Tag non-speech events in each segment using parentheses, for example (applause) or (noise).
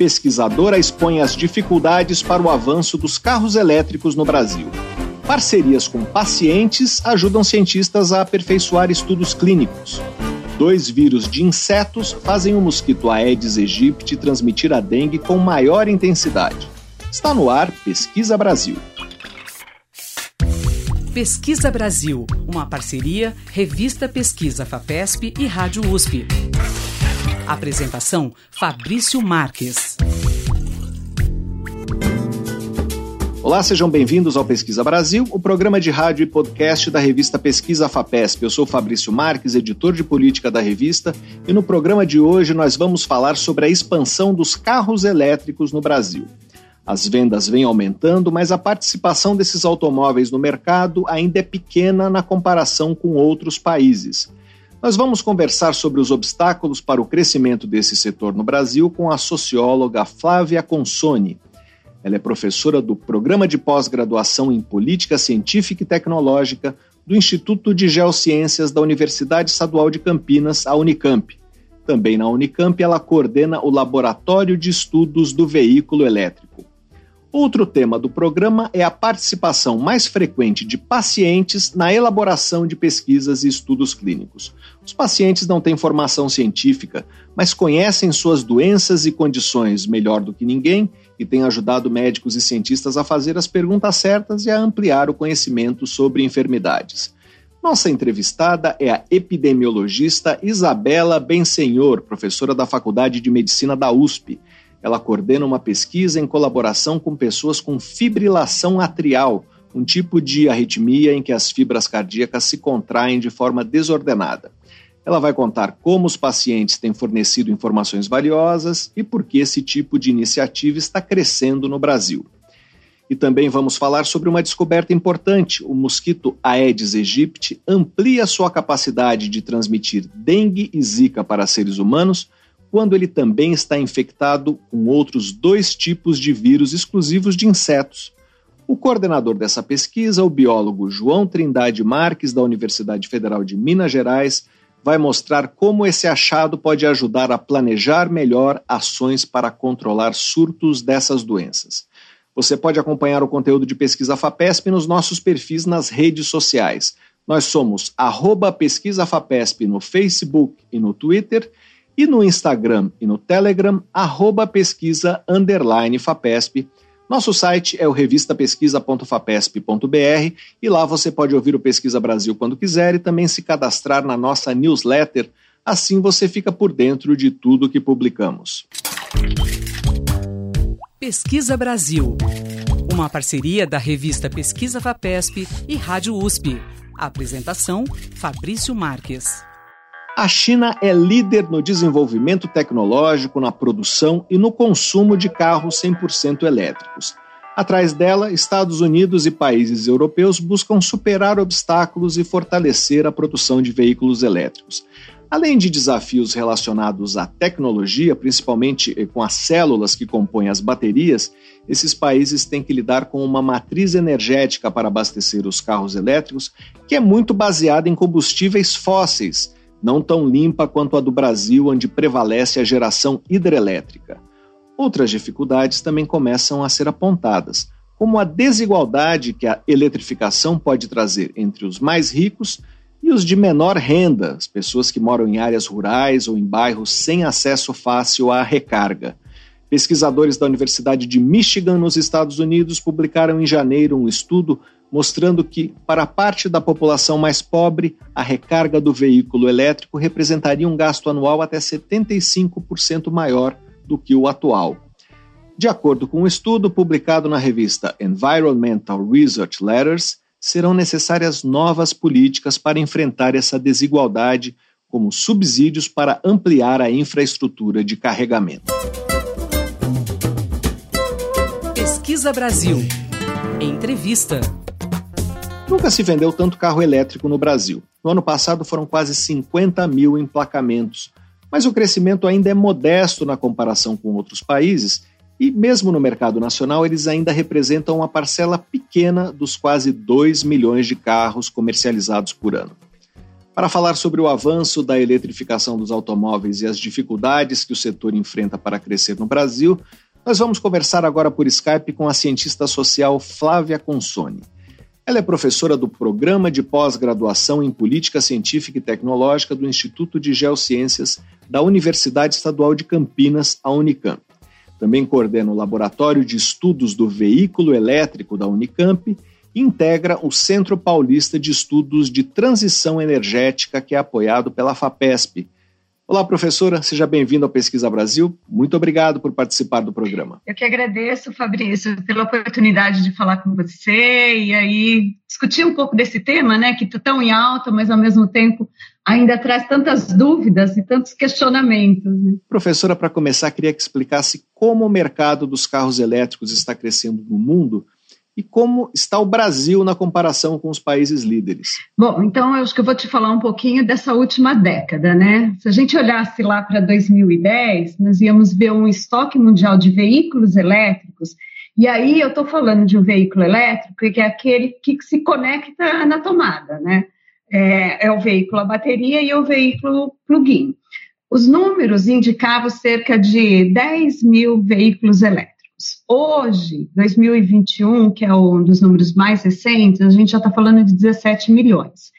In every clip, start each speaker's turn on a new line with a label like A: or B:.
A: Pesquisadora expõe as dificuldades para o avanço dos carros elétricos no Brasil. Parcerias com pacientes ajudam cientistas a aperfeiçoar estudos clínicos. Dois vírus de insetos fazem o mosquito Aedes aegypti transmitir a dengue com maior intensidade. Está no ar Pesquisa Brasil.
B: Pesquisa Brasil, uma parceria Revista Pesquisa FAPESP e Rádio USP. Apresentação Fabrício Marques.
A: Olá, sejam bem-vindos ao Pesquisa Brasil, o programa de rádio e podcast da revista Pesquisa FAPESP. Eu sou Fabrício Marques, editor de política da revista, e no programa de hoje nós vamos falar sobre a expansão dos carros elétricos no Brasil. As vendas vêm aumentando, mas a participação desses automóveis no mercado ainda é pequena na comparação com outros países. Nós vamos conversar sobre os obstáculos para o crescimento desse setor no Brasil com a socióloga Flávia Consoni. Ela é professora do Programa de Pós-Graduação em Política Científica e Tecnológica do Instituto de Geociências da Universidade Estadual de Campinas, a Unicamp. Também na Unicamp, ela coordena o Laboratório de Estudos do Veículo Elétrico. Outro tema do programa é a participação mais frequente de pacientes na elaboração de pesquisas e estudos clínicos. Os pacientes não têm formação científica, mas conhecem suas doenças e condições melhor do que ninguém e têm ajudado médicos e cientistas a fazer as perguntas certas e a ampliar o conhecimento sobre enfermidades. Nossa entrevistada é a epidemiologista Isabela Bensenhor, professora da Faculdade de Medicina da USP ela coordena uma pesquisa em colaboração com pessoas com fibrilação atrial, um tipo de arritmia em que as fibras cardíacas se contraem de forma desordenada. Ela vai contar como os pacientes têm fornecido informações valiosas e por que esse tipo de iniciativa está crescendo no Brasil. E também vamos falar sobre uma descoberta importante: o mosquito Aedes aegypti amplia sua capacidade de transmitir dengue e zika para seres humanos quando ele também está infectado com outros dois tipos de vírus exclusivos de insetos. O coordenador dessa pesquisa, o biólogo João Trindade Marques, da Universidade Federal de Minas Gerais, vai mostrar como esse achado pode ajudar a planejar melhor ações para controlar surtos dessas doenças. Você pode acompanhar o conteúdo de Pesquisa FAPESP nos nossos perfis nas redes sociais. Nós somos arroba Pesquisa FAPESP no Facebook e no Twitter e no Instagram e no Telegram, arroba pesquisa underline FAPESP. Nosso site é o revistapesquisa.fapesp.br e lá você pode ouvir o Pesquisa Brasil quando quiser e também se cadastrar na nossa newsletter. Assim você fica por dentro de tudo que publicamos.
B: Pesquisa Brasil, uma parceria da revista Pesquisa FAPESP e Rádio USP. apresentação: Fabrício Marques.
A: A China é líder no desenvolvimento tecnológico, na produção e no consumo de carros 100% elétricos. Atrás dela, Estados Unidos e países europeus buscam superar obstáculos e fortalecer a produção de veículos elétricos. Além de desafios relacionados à tecnologia, principalmente com as células que compõem as baterias, esses países têm que lidar com uma matriz energética para abastecer os carros elétricos que é muito baseada em combustíveis fósseis não tão limpa quanto a do Brasil, onde prevalece a geração hidrelétrica. Outras dificuldades também começam a ser apontadas, como a desigualdade que a eletrificação pode trazer entre os mais ricos e os de menor renda, as pessoas que moram em áreas rurais ou em bairros sem acesso fácil à recarga. Pesquisadores da Universidade de Michigan, nos Estados Unidos, publicaram em janeiro um estudo mostrando que, para parte da população mais pobre, a recarga do veículo elétrico representaria um gasto anual até 75% maior do que o atual. De acordo com um estudo publicado na revista Environmental Research Letters, serão necessárias novas políticas para enfrentar essa desigualdade, como subsídios para ampliar a infraestrutura de carregamento.
B: Pesquisa Brasil. Entrevista.
A: Nunca se vendeu tanto carro elétrico no Brasil. No ano passado foram quase 50 mil emplacamentos, mas o crescimento ainda é modesto na comparação com outros países e, mesmo no mercado nacional, eles ainda representam uma parcela pequena dos quase 2 milhões de carros comercializados por ano. Para falar sobre o avanço da eletrificação dos automóveis e as dificuldades que o setor enfrenta para crescer no Brasil, nós vamos conversar agora por Skype com a cientista social Flávia Consoni. Ela é professora do Programa de Pós-Graduação em Política Científica e Tecnológica do Instituto de Geociências da Universidade Estadual de Campinas, a Unicamp. Também coordena o Laboratório de Estudos do Veículo Elétrico da Unicamp e integra o Centro Paulista de Estudos de Transição Energética, que é apoiado pela FAPESP, Olá, professora, seja bem-vindo ao Pesquisa Brasil. Muito obrigado por participar do programa.
C: Eu que agradeço, Fabrício, pela oportunidade de falar com você e aí discutir um pouco desse tema, né, que está tão em alta, mas ao mesmo tempo ainda traz tantas dúvidas e tantos questionamentos. Né?
A: Professora, para começar, queria que explicasse como o mercado dos carros elétricos está crescendo no mundo e como está o Brasil na comparação com os países líderes?
C: Bom, então eu acho que eu vou te falar um pouquinho dessa última década, né? Se a gente olhasse lá para 2010, nós íamos ver um estoque mundial de veículos elétricos. E aí eu estou falando de um veículo elétrico que é aquele que se conecta na tomada, né? É, é o veículo a bateria e o veículo plug-in. Os números indicavam cerca de 10 mil veículos elétricos. Hoje, 2021, que é um dos números mais recentes, a gente já está falando de 17 milhões.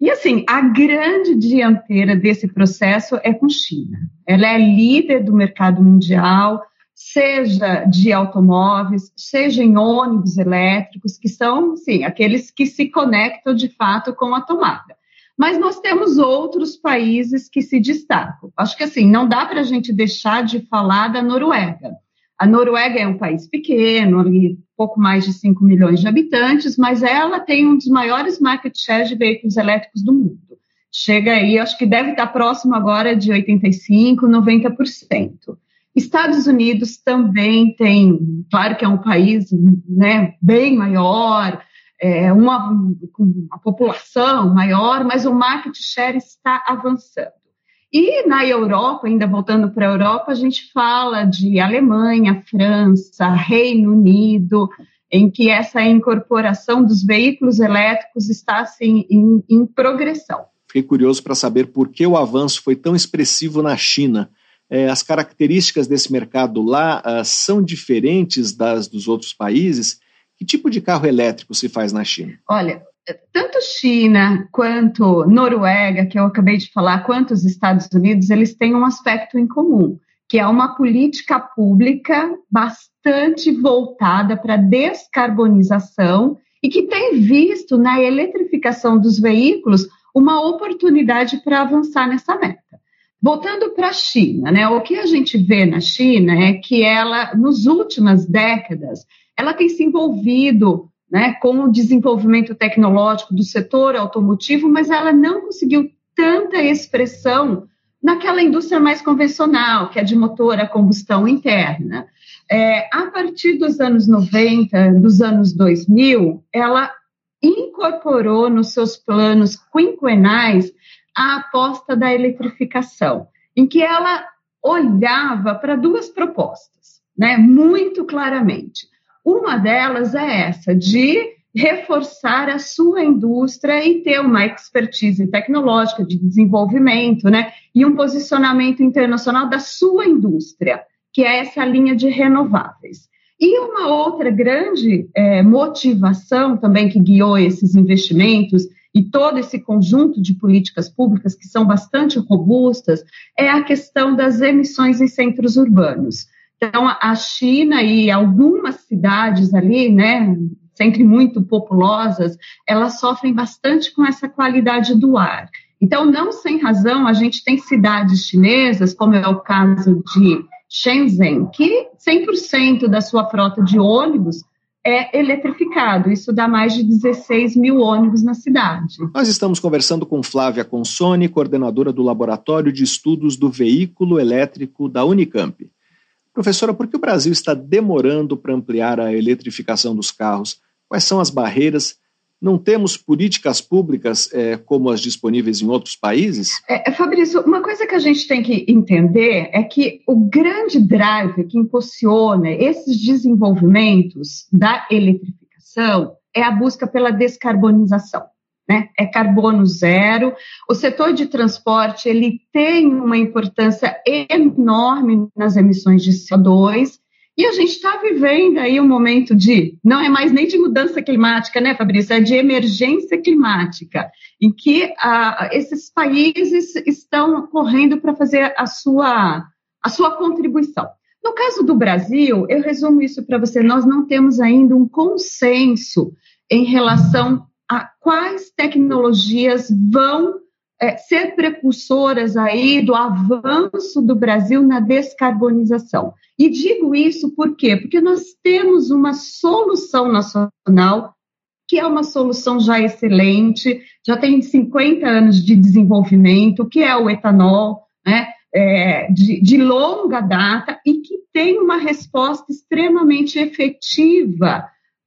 C: E assim, a grande dianteira desse processo é com China. Ela é líder do mercado mundial, seja de automóveis, seja em ônibus elétricos, que são, sim, aqueles que se conectam de fato com a tomada. Mas nós temos outros países que se destacam. Acho que assim, não dá para a gente deixar de falar da Noruega. A Noruega é um país pequeno, ali pouco mais de 5 milhões de habitantes, mas ela tem um dos maiores market shares de veículos elétricos do mundo. Chega aí, acho que deve estar próximo agora de 85%, 90%. Estados Unidos também tem, claro que é um país né, bem maior, é, uma, uma população maior, mas o market share está avançando. E na Europa, ainda voltando para a Europa, a gente fala de Alemanha, França, Reino Unido, em que essa incorporação dos veículos elétricos está assim, em, em progressão.
A: Fiquei curioso para saber por que o avanço foi tão expressivo na China. É, as características desse mercado lá uh, são diferentes das dos outros países? Que tipo de carro elétrico se faz na China?
C: Olha, tanto China quanto Noruega, que eu acabei de falar, quanto os Estados Unidos, eles têm um aspecto em comum, que é uma política pública bastante voltada para a descarbonização e que tem visto na eletrificação dos veículos uma oportunidade para avançar nessa meta. Voltando para a China, né, o que a gente vê na China é que ela, nas últimas décadas, ela tem se envolvido né, com o desenvolvimento tecnológico do setor automotivo, mas ela não conseguiu tanta expressão naquela indústria mais convencional, que é de motor a combustão interna. É, a partir dos anos 90, dos anos 2000, ela incorporou nos seus planos quinquenais a aposta da eletrificação, em que ela olhava para duas propostas, né, muito claramente. Uma delas é essa, de reforçar a sua indústria e ter uma expertise tecnológica de desenvolvimento, né? E um posicionamento internacional da sua indústria, que é essa linha de renováveis. E uma outra grande é, motivação também que guiou esses investimentos e todo esse conjunto de políticas públicas que são bastante robustas é a questão das emissões em centros urbanos. Então, a China e algumas cidades ali, né, sempre muito populosas, elas sofrem bastante com essa qualidade do ar. Então, não sem razão, a gente tem cidades chinesas, como é o caso de Shenzhen, que 100% da sua frota de ônibus é eletrificado. Isso dá mais de 16 mil ônibus na cidade.
A: Nós estamos conversando com Flávia Consoni, coordenadora do Laboratório de Estudos do Veículo Elétrico da Unicamp. Professora, por que o Brasil está demorando para ampliar a eletrificação dos carros? Quais são as barreiras? Não temos políticas públicas é, como as disponíveis em outros países?
C: É, Fabrício, uma coisa que a gente tem que entender é que o grande drive que impulsiona esses desenvolvimentos da eletrificação é a busca pela descarbonização. Né? É carbono zero. O setor de transporte ele tem uma importância enorme nas emissões de CO2. E a gente está vivendo aí um momento de, não é mais nem de mudança climática, né, Fabrício? É de emergência climática, em que ah, esses países estão correndo para fazer a sua, a sua contribuição. No caso do Brasil, eu resumo isso para você, nós não temos ainda um consenso em relação a quais tecnologias vão é, ser precursoras aí do avanço do Brasil na descarbonização. E digo isso por quê? Porque nós temos uma solução nacional que é uma solução já excelente, já tem 50 anos de desenvolvimento, que é o etanol, né? É, de, de longa data e que tem uma resposta extremamente efetiva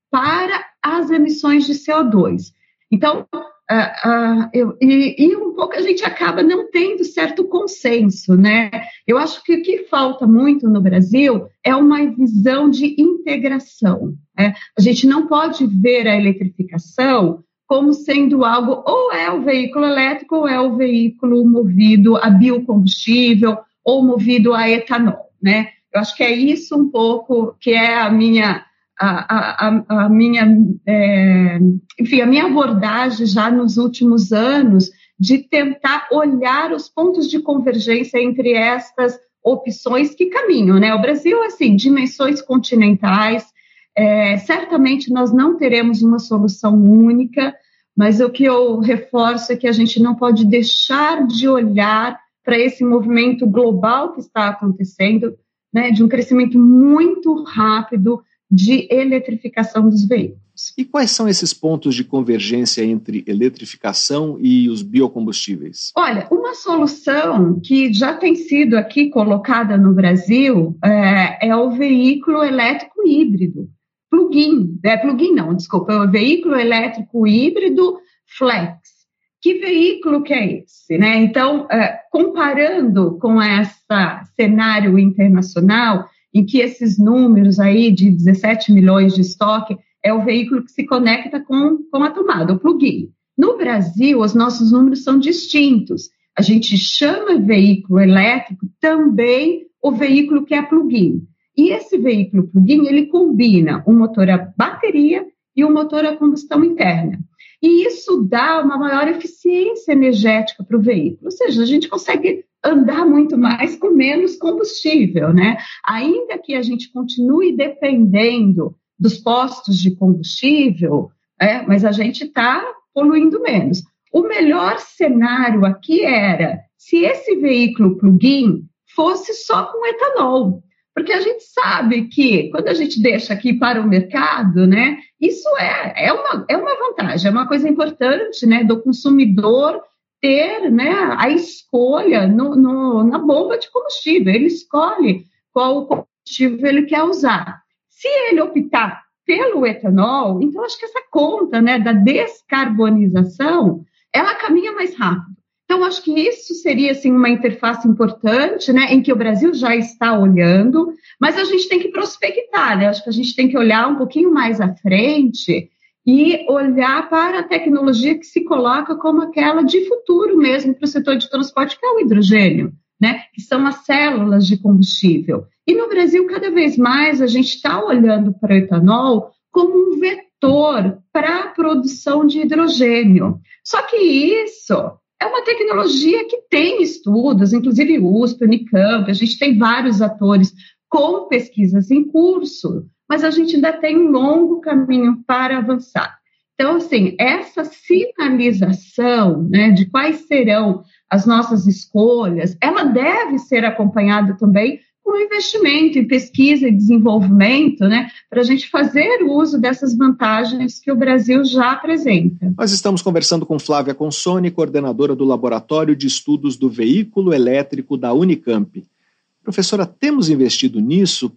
C: para as emissões de CO2. Então, Uh, uh, eu, e, e, um pouco a gente acaba não tendo certo consenso, né? Eu acho que o que falta muito no Brasil é uma visão de integração. Né? A gente não pode ver a eletrificação como sendo algo, ou é o veículo elétrico, ou é o veículo movido a biocombustível, ou movido a etanol, né? Eu acho que é isso um pouco que é a minha a, a, a minha, é, enfim, a minha abordagem já nos últimos anos de tentar olhar os pontos de convergência entre estas opções que caminham, né? O Brasil, assim, dimensões continentais, é, certamente nós não teremos uma solução única, mas o que eu reforço é que a gente não pode deixar de olhar para esse movimento global que está acontecendo, né, de um crescimento muito rápido de eletrificação dos veículos.
A: E quais são esses pontos de convergência entre eletrificação e os biocombustíveis?
C: Olha, uma solução que já tem sido aqui colocada no Brasil é, é o veículo elétrico híbrido, plug-in, é plug-in não, desculpa, é o veículo elétrico híbrido flex. Que veículo que é esse? Né? Então, é, comparando com esse cenário internacional, em que esses números aí de 17 milhões de estoque é o veículo que se conecta com, com a tomada, o plug-in. No Brasil, os nossos números são distintos. A gente chama veículo elétrico também o veículo que é plug-in. E esse veículo plug-in, ele combina um motor a bateria e um motor a combustão interna. E isso dá uma maior eficiência energética para o veículo. Ou seja, a gente consegue andar muito mais com menos combustível, né? Ainda que a gente continue dependendo dos postos de combustível, é, mas a gente está poluindo menos. O melhor cenário aqui era se esse veículo plug-in fosse só com etanol, porque a gente sabe que quando a gente deixa aqui para o mercado, né, isso é, é, uma, é uma vantagem, é uma coisa importante, né, do consumidor ter né, a escolha no, no, na bomba de combustível. Ele escolhe qual combustível ele quer usar. Se ele optar pelo etanol, então acho que essa conta né, da descarbonização ela caminha mais rápido. Então, acho que isso seria assim, uma interface importante, né, em que o Brasil já está olhando, mas a gente tem que prospectar, né? Acho que a gente tem que olhar um pouquinho mais à frente e olhar para a tecnologia que se coloca como aquela de futuro mesmo para o setor de transporte, que é o hidrogênio, né? que são as células de combustível. E no Brasil, cada vez mais, a gente está olhando para o etanol como um vetor para a produção de hidrogênio. Só que isso é uma tecnologia que tem estudos, inclusive USP, Unicamp, a gente tem vários atores com pesquisas em curso, mas a gente ainda tem um longo caminho para avançar. Então, assim, essa sinalização né, de quais serão as nossas escolhas, ela deve ser acompanhada também com investimento em pesquisa e desenvolvimento, né, para a gente fazer uso dessas vantagens que o Brasil já apresenta.
A: Nós estamos conversando com Flávia Consone, coordenadora do Laboratório de Estudos do Veículo Elétrico da Unicamp. Professora, temos investido nisso?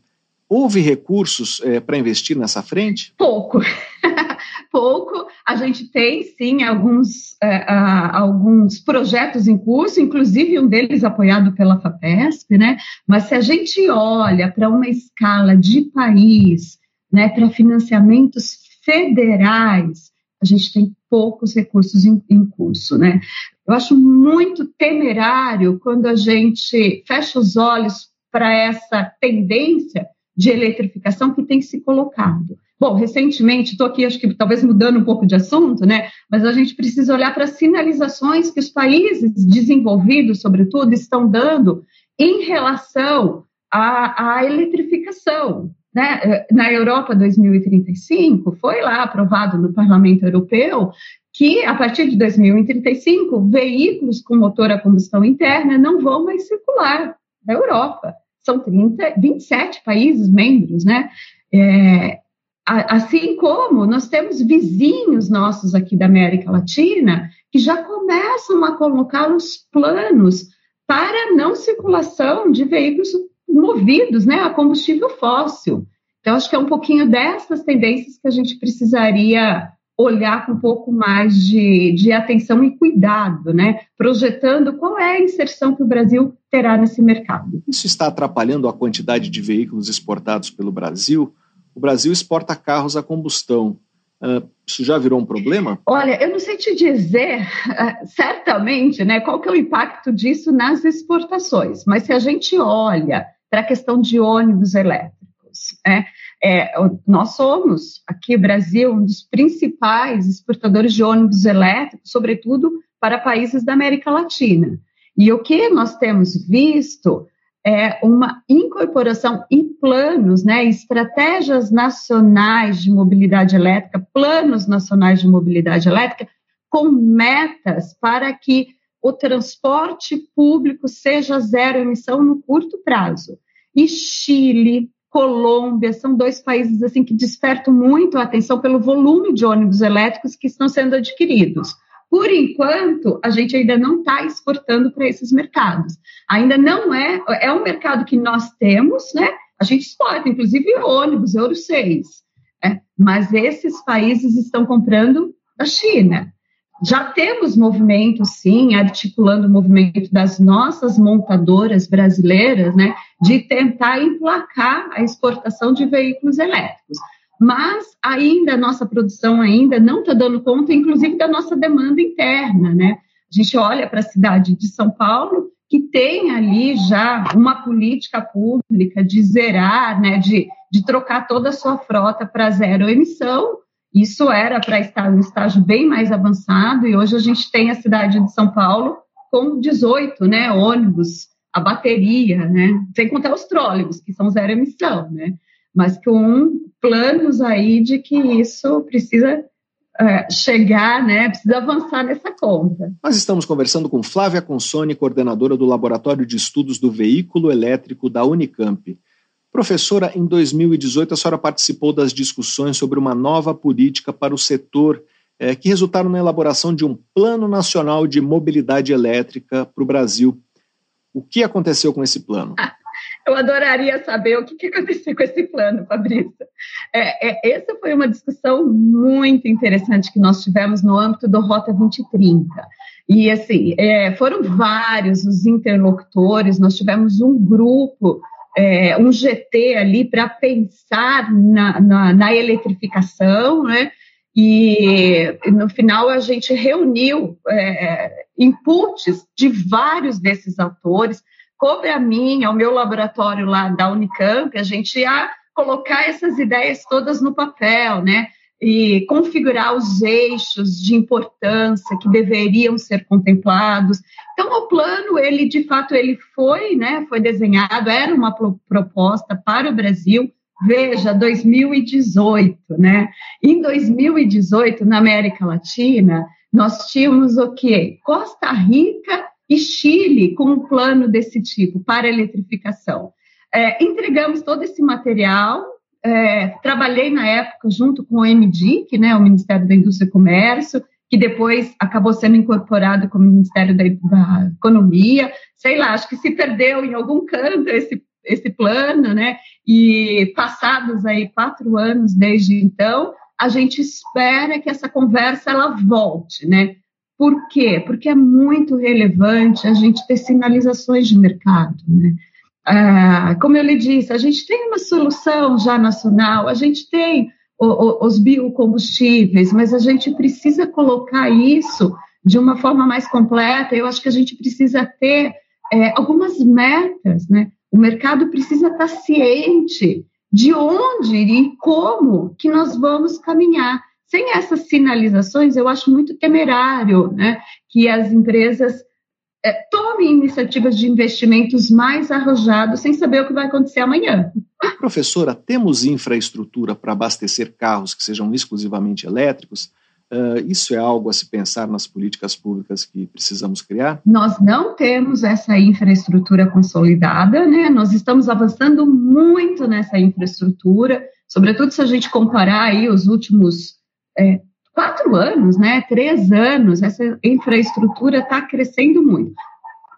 A: Houve recursos é, para investir nessa frente?
C: Pouco. (laughs) Pouco. A gente tem, sim, alguns, é, alguns projetos em curso, inclusive um deles apoiado pela FAPESP, né? Mas se a gente olha para uma escala de país, né, para financiamentos federais, a gente tem poucos recursos em, em curso, né? Eu acho muito temerário quando a gente fecha os olhos para essa tendência de eletrificação que tem se colocado. Bom, recentemente, estou aqui, acho que talvez mudando um pouco de assunto, né? Mas a gente precisa olhar para as sinalizações que os países desenvolvidos, sobretudo, estão dando em relação à, à eletrificação. Né? Na Europa 2035, foi lá aprovado no Parlamento Europeu que, a partir de 2035, veículos com motor a combustão interna não vão mais circular na Europa. São 30, 27 países membros, né? É, Assim como nós temos vizinhos nossos aqui da América Latina que já começam a colocar os planos para não circulação de veículos movidos né, a combustível fóssil. Então, acho que é um pouquinho dessas tendências que a gente precisaria olhar com um pouco mais de, de atenção e cuidado, né? Projetando qual é a inserção que o Brasil terá nesse mercado.
A: Isso está atrapalhando a quantidade de veículos exportados pelo Brasil? o Brasil exporta carros a combustão. Uh, isso já virou um problema?
C: Olha, eu não sei te dizer uh, certamente né, qual que é o impacto disso nas exportações, mas se a gente olha para a questão de ônibus elétricos, né, é, nós somos, aqui no Brasil, um dos principais exportadores de ônibus elétricos, sobretudo para países da América Latina. E o que nós temos visto é, uma incorporação em planos, né, estratégias nacionais de mobilidade elétrica, planos nacionais de mobilidade elétrica, com metas para que o transporte público seja zero emissão no curto prazo. E Chile, Colômbia são dois países assim que despertam muito a atenção pelo volume de ônibus elétricos que estão sendo adquiridos. Por enquanto, a gente ainda não está exportando para esses mercados. Ainda não é, é um mercado que nós temos, né? A gente exporta, inclusive ônibus, Euro 6. Né? Mas esses países estão comprando da China. Já temos movimento, sim, articulando o movimento das nossas montadoras brasileiras, né, de tentar emplacar a exportação de veículos elétricos mas ainda a nossa produção ainda não está dando conta, inclusive, da nossa demanda interna, né? A gente olha para a cidade de São Paulo, que tem ali já uma política pública de zerar, né, de, de trocar toda a sua frota para zero emissão. Isso era para estar no estágio bem mais avançado, e hoje a gente tem a cidade de São Paulo com 18 né, ônibus, a bateria, né, sem contar os trólebus, que são zero emissão, né? mas com planos aí de que isso precisa é, chegar, né, precisa avançar nessa conta.
A: Nós estamos conversando com Flávia Consone, coordenadora do Laboratório de Estudos do Veículo Elétrico da Unicamp. Professora, em 2018 a senhora participou das discussões sobre uma nova política para o setor é, que resultaram na elaboração de um Plano Nacional de Mobilidade Elétrica para o Brasil. O que aconteceu com esse plano?
C: Ah, eu adoraria saber o que, que aconteceu com esse plano, Fabrício. É, é, essa foi uma discussão muito interessante que nós tivemos no âmbito do Rota 2030. E, assim, é, foram vários os interlocutores, nós tivemos um grupo, é, um GT ali para pensar na, na, na eletrificação, né? E no final a gente reuniu é, inputs de vários desses autores, coube a mim, ao meu laboratório lá da Unicamp, a gente ia colocar essas ideias todas no papel, né? E configurar os eixos de importância que deveriam ser contemplados. Então, o plano, ele de fato, ele foi, né? Foi desenhado, era uma proposta para o Brasil. Veja, 2018, né? Em 2018, na América Latina, nós tínhamos o quê? Costa Rica e Chile com um plano desse tipo para eletrificação. É, entregamos todo esse material. É, trabalhei na época junto com o MDIC, né, o Ministério da Indústria e Comércio, que depois acabou sendo incorporado com o Ministério da, da, Economia. Sei lá, acho que se perdeu em algum canto esse, esse plano, né? E passados aí quatro anos desde então, a gente espera que essa conversa ela volte, né? Por quê? Porque é muito relevante a gente ter sinalizações de mercado. Né? Ah, como eu lhe disse, a gente tem uma solução já nacional, a gente tem os biocombustíveis, mas a gente precisa colocar isso de uma forma mais completa. Eu acho que a gente precisa ter é, algumas metas, né? O mercado precisa estar ciente de onde e como que nós vamos caminhar. Sem essas sinalizações, eu acho muito temerário né, que as empresas é, tomem iniciativas de investimentos mais arrojados sem saber o que vai acontecer amanhã.
A: Professora, temos infraestrutura para abastecer carros que sejam exclusivamente elétricos? Uh, isso é algo a se pensar nas políticas públicas que precisamos criar?
C: Nós não temos essa infraestrutura consolidada, né? Nós estamos avançando muito nessa infraestrutura, sobretudo se a gente comparar aí os últimos é, quatro anos, né? Três anos, essa infraestrutura está crescendo muito.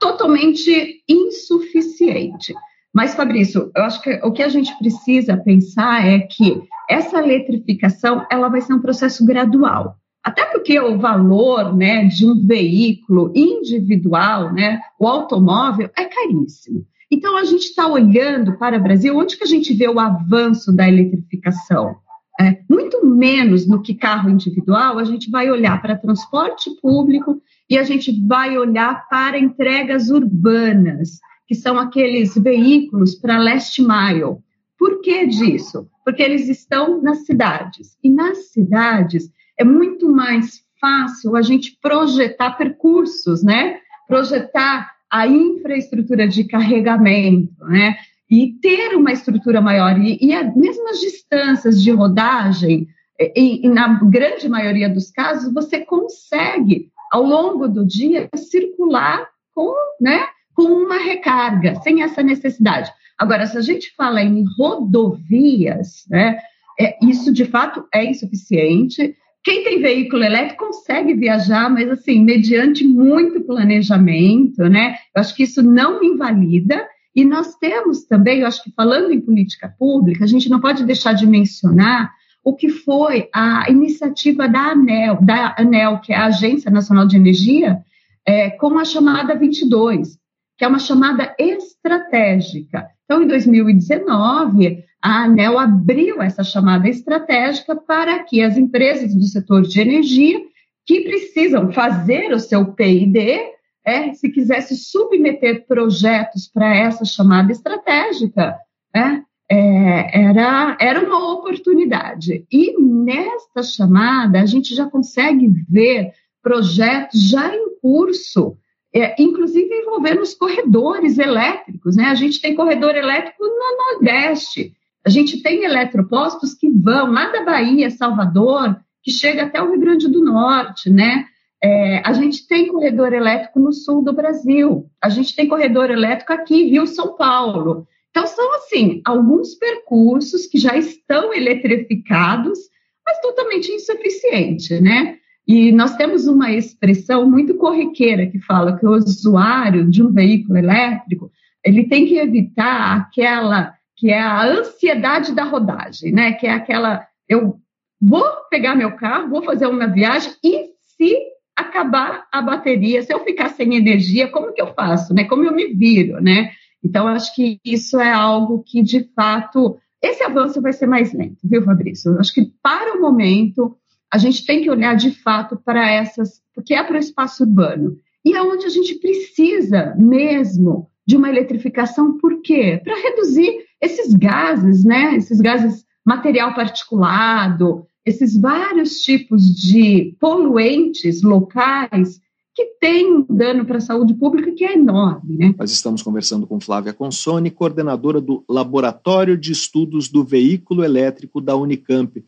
C: Totalmente insuficiente. Mas, Fabrício, eu acho que o que a gente precisa pensar é que essa eletrificação ela vai ser um processo gradual. Até porque o valor né, de um veículo individual, né, o automóvel, é caríssimo. Então, a gente está olhando para o Brasil, onde que a gente vê o avanço da eletrificação? É, muito menos no que carro individual, a gente vai olhar para transporte público e a gente vai olhar para entregas urbanas, que são aqueles veículos para last mile. Por que disso? Porque eles estão nas cidades. E nas cidades, é muito mais fácil a gente projetar percursos, né? Projetar a infraestrutura de carregamento, né? E ter uma estrutura maior. E, e mesmo as distâncias de rodagem, e, e na grande maioria dos casos, você consegue, ao longo do dia, circular com, né, com uma recarga, sem essa necessidade. Agora, se a gente fala em rodovias, né, é, isso de fato é insuficiente. Quem tem veículo elétrico consegue viajar, mas assim, mediante muito planejamento, né? Eu acho que isso não invalida. E nós temos também, eu acho que falando em política pública, a gente não pode deixar de mencionar o que foi a iniciativa da ANEL, da ANEL, que é a Agência Nacional de Energia, é, com a chamada 22, que é uma chamada estratégica. Então, em 2019, a ANEL abriu essa chamada estratégica para que as empresas do setor de energia que precisam fazer o seu PID, é, se quisesse submeter projetos para essa chamada estratégica, é, é, era, era uma oportunidade. E nesta chamada, a gente já consegue ver projetos já em curso, é, inclusive envolvendo os corredores elétricos. Né? A gente tem corredor elétrico no Nordeste, a gente tem eletropostos que vão lá da Bahia, Salvador, que chega até o Rio Grande do Norte, né? É, a gente tem corredor elétrico no sul do Brasil, a gente tem corredor elétrico aqui, Rio São Paulo. Então, são, assim, alguns percursos que já estão eletrificados, mas totalmente insuficiente, né? E nós temos uma expressão muito corriqueira que fala que o usuário de um veículo elétrico, ele tem que evitar aquela que é a ansiedade da rodagem, né? Que é aquela, eu vou pegar meu carro, vou fazer uma viagem e se acabar a bateria, se eu ficar sem energia, como que eu faço, né? Como eu me viro, né? Então, acho que isso é algo que, de fato, esse avanço vai ser mais lento, viu, Fabrício? Acho que, para o momento, a gente tem que olhar, de fato, para essas, porque é para o espaço urbano. E é onde a gente precisa mesmo de uma eletrificação, por quê? Para reduzir esses gases, né? Esses gases material particulado, esses vários tipos de poluentes locais que têm um dano para a saúde pública que é enorme. Né?
A: Nós estamos conversando com Flávia Consone, coordenadora do Laboratório de Estudos do Veículo Elétrico da Unicamp.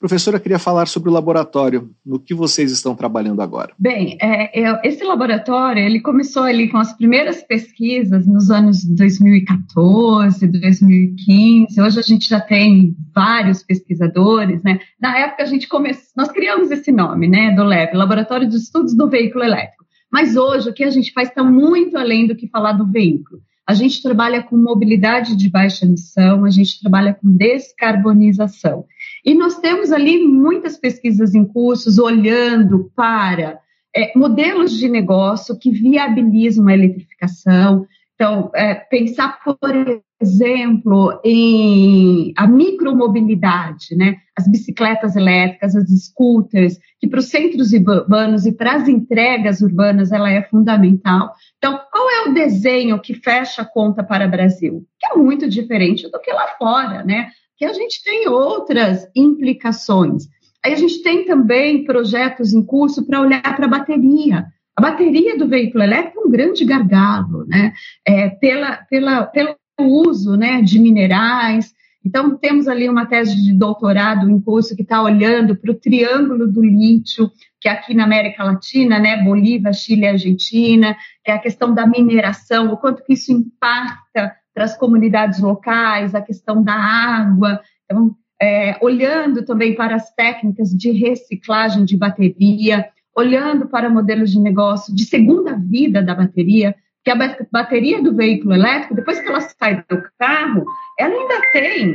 A: Professora, queria falar sobre o laboratório. No que vocês estão trabalhando agora?
C: Bem, é, é, esse laboratório ele começou ali com as primeiras pesquisas nos anos 2014, 2015. Hoje a gente já tem vários pesquisadores, né? Na época a gente começou, nós criamos esse nome, né, do LEV, Laboratório de Estudos do Veículo Elétrico. Mas hoje o que a gente faz está muito além do que falar do veículo. A gente trabalha com mobilidade de baixa emissão, a gente trabalha com descarbonização. E nós temos ali muitas pesquisas em cursos olhando para é, modelos de negócio que viabilizam a eletrificação. Então, é, pensar, por exemplo, em a micromobilidade, né? as bicicletas elétricas, as scooters, que para os centros urbanos e para as entregas urbanas ela é fundamental. Então, qual é o desenho que fecha a conta para o Brasil? Que é muito diferente do que lá fora, né? Que a gente tem outras implicações. Aí a gente tem também projetos em curso para olhar para a bateria. A bateria do veículo elétrico é um grande gargalo, né? É, pela, pela, pelo uso né, de minerais. Então, temos ali uma tese de doutorado em curso que está olhando para o triângulo do lítio, que é aqui na América Latina, né, Bolívia, Chile Argentina, é a questão da mineração, o quanto que isso impacta para as comunidades locais, a questão da água. Então, é, olhando também para as técnicas de reciclagem de bateria, olhando para modelos de negócio de segunda vida da bateria, que a bateria do veículo elétrico, depois que ela sai do carro, ela ainda tem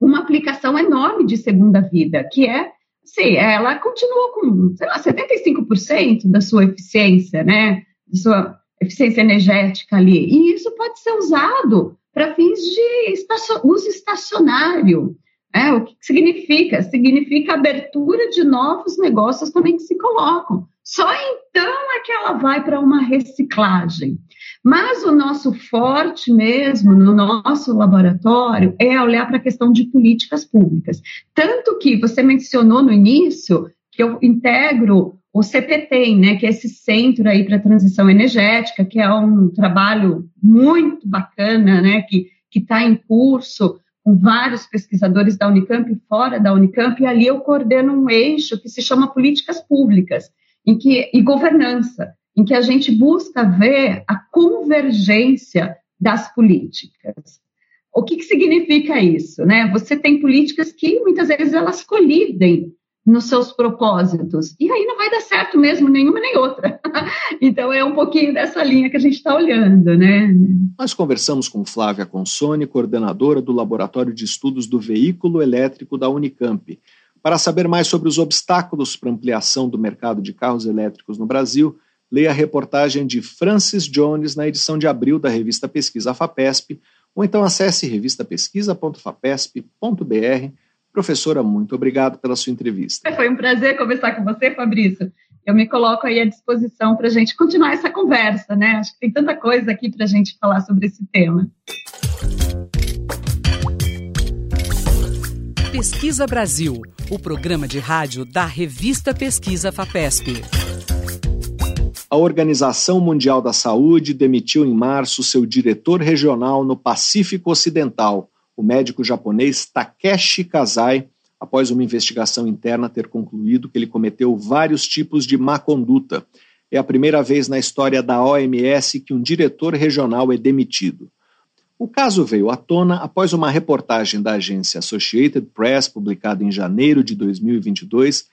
C: uma aplicação enorme de segunda vida, que é, sim, ela continua com, sei lá, 75% da sua eficiência, né, sua eficiência energética ali, e isso pode ser usado para fins de uso estacionário, é, o que significa? Significa abertura de novos negócios também que se colocam. Só então é que ela vai para uma reciclagem. Mas o nosso forte mesmo no nosso laboratório é olhar para a questão de políticas públicas. Tanto que você mencionou no início que eu integro o CPT, né, que é esse centro aí para transição energética, que é um trabalho muito bacana, né, que está em curso com vários pesquisadores da Unicamp e fora da Unicamp, e ali eu coordeno um eixo que se chama políticas públicas em que, e governança, em que a gente busca ver a convergência das políticas. O que, que significa isso? Né? Você tem políticas que muitas vezes elas colidem nos seus propósitos. E aí não vai dar certo mesmo nenhuma nem outra. (laughs) então é um pouquinho dessa linha que a gente está olhando, né?
A: Nós conversamos com Flávia Consone, coordenadora do Laboratório de Estudos do Veículo Elétrico da Unicamp. Para saber mais sobre os obstáculos para ampliação do mercado de carros elétricos no Brasil, leia a reportagem de Francis Jones na edição de abril da revista Pesquisa FAPESP, ou então acesse revistapesquisa.fapesp.br Professora, muito obrigado pela sua entrevista.
C: Foi um prazer conversar com você, Fabrício. Eu me coloco aí à disposição para a gente continuar essa conversa, né? Acho que tem tanta coisa aqui para a gente falar sobre esse tema.
B: Pesquisa Brasil, o programa de rádio da revista Pesquisa FAPESP.
A: A Organização Mundial da Saúde demitiu em março seu diretor regional no Pacífico Ocidental o médico japonês Takeshi Kazai, após uma investigação interna ter concluído que ele cometeu vários tipos de má conduta. É a primeira vez na história da OMS que um diretor regional é demitido. O caso veio à tona após uma reportagem da agência Associated Press, publicada em janeiro de 2022,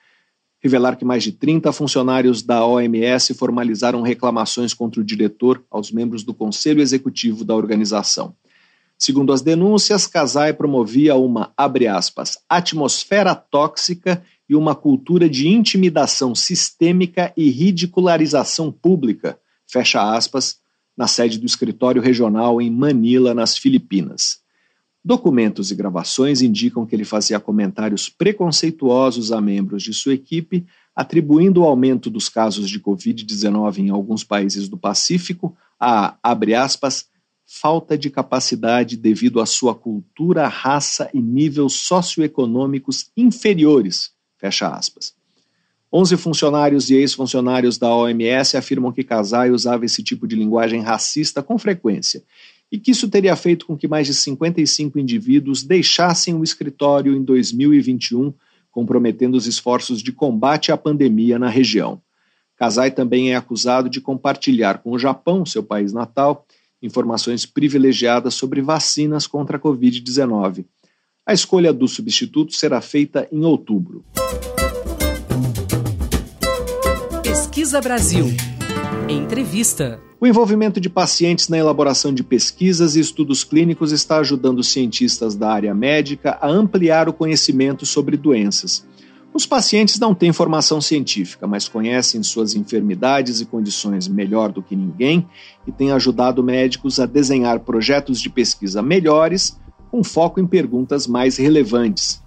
A: revelar que mais de 30 funcionários da OMS formalizaram reclamações contra o diretor aos membros do conselho executivo da organização. Segundo as denúncias, Casai promovia uma, abre aspas, atmosfera tóxica e uma cultura de intimidação sistêmica e ridicularização pública, fecha aspas, na sede do escritório regional em Manila, nas Filipinas. Documentos e gravações indicam que ele fazia comentários preconceituosos a membros de sua equipe, atribuindo o aumento dos casos de Covid-19 em alguns países do Pacífico a, abre aspas, falta de capacidade devido à sua cultura, raça e níveis socioeconômicos inferiores. Fecha aspas. Onze funcionários e ex-funcionários da OMS afirmam que Casai usava esse tipo de linguagem racista com frequência e que isso teria feito com que mais de 55 indivíduos deixassem o escritório em 2021, comprometendo os esforços de combate à pandemia na região. Casai também é acusado de compartilhar com o Japão, seu país natal, informações privilegiadas sobre vacinas contra a Covid-19. A escolha do substituto será feita em outubro.
B: Pesquisa Brasil. Entrevista.
A: O envolvimento de pacientes na elaboração de pesquisas e estudos clínicos está ajudando cientistas da área médica a ampliar o conhecimento sobre doenças. Os pacientes não têm formação científica, mas conhecem suas enfermidades e condições melhor do que ninguém e têm ajudado médicos a desenhar projetos de pesquisa melhores, com foco em perguntas mais relevantes.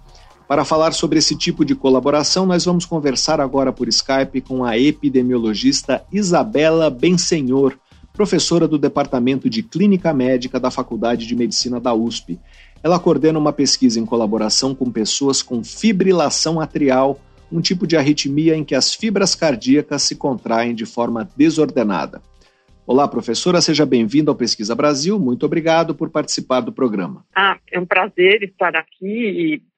A: Para falar sobre esse tipo de colaboração, nós vamos conversar agora por Skype com a epidemiologista Isabela Bensenhor, professora do Departamento de Clínica Médica da Faculdade de Medicina da USP. Ela coordena uma pesquisa em colaboração com pessoas com fibrilação atrial, um tipo de arritmia em que as fibras cardíacas se contraem de forma desordenada. Olá, professora, seja bem-vinda ao Pesquisa Brasil. Muito obrigado por participar do programa.
D: Ah, é um prazer estar aqui e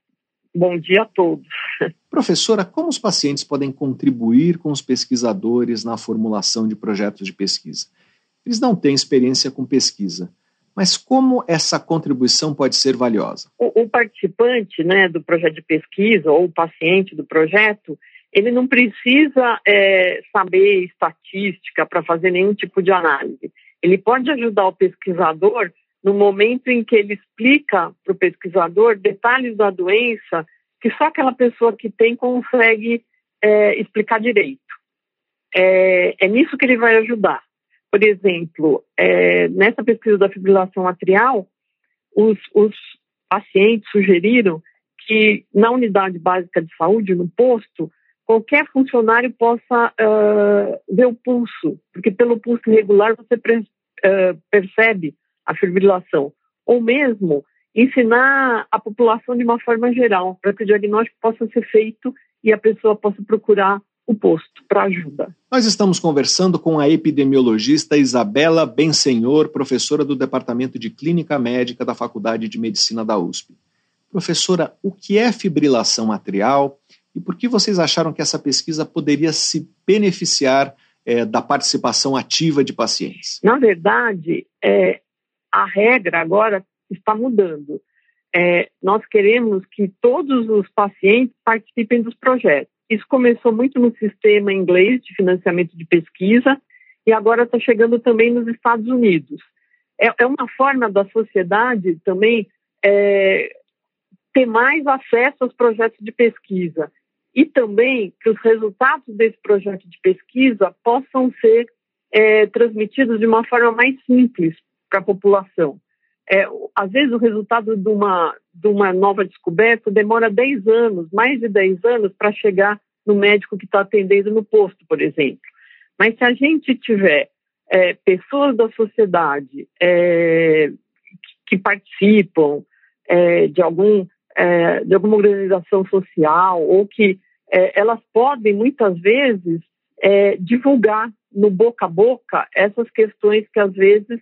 D: Bom dia a todos.
A: Professora, como os pacientes podem contribuir com os pesquisadores na formulação de projetos de pesquisa? Eles não têm experiência com pesquisa, mas como essa contribuição pode ser valiosa?
D: O, o participante né, do projeto de pesquisa ou o paciente do projeto, ele não precisa é, saber estatística para fazer nenhum tipo de análise. Ele pode ajudar o pesquisador no momento em que ele explica para o pesquisador detalhes da doença que só aquela pessoa que tem consegue é, explicar direito. É, é, nisso que ele vai ajudar. Por exemplo, é, nessa pesquisa da fibrilação atrial, os, os pacientes sugeriram que na unidade básica de saúde, no posto, qualquer funcionário possa uh, ver o pulso, porque pelo pulso regular você uh, percebe a fibrilação, ou mesmo ensinar a população de uma forma geral, para que o diagnóstico possa ser feito e a pessoa possa procurar o posto para ajuda.
A: Nós estamos conversando com a epidemiologista Isabela Bensenhor, professora do Departamento de Clínica Médica da Faculdade de Medicina da USP. Professora, o que é fibrilação atrial e por que vocês acharam que essa pesquisa poderia se beneficiar é, da participação ativa de pacientes?
D: Na verdade, é, a regra agora está mudando. É, nós queremos que todos os pacientes participem dos projetos. Isso começou muito no sistema inglês de financiamento de pesquisa e agora está chegando também nos Estados Unidos. É, é uma forma da sociedade também é, ter mais acesso aos projetos de pesquisa e também que os resultados desse projeto de pesquisa possam ser é, transmitidos de uma forma mais simples para a população. É, às vezes o resultado de uma, de uma nova descoberta demora 10 anos, mais de 10 anos, para chegar no médico que está atendendo no posto, por exemplo. Mas se a gente tiver é, pessoas da sociedade é, que, que, participam é, de, algum, é, de alguma organização social ou que é, elas podem muitas vezes divulgar no boca a boca essas questões que às vezes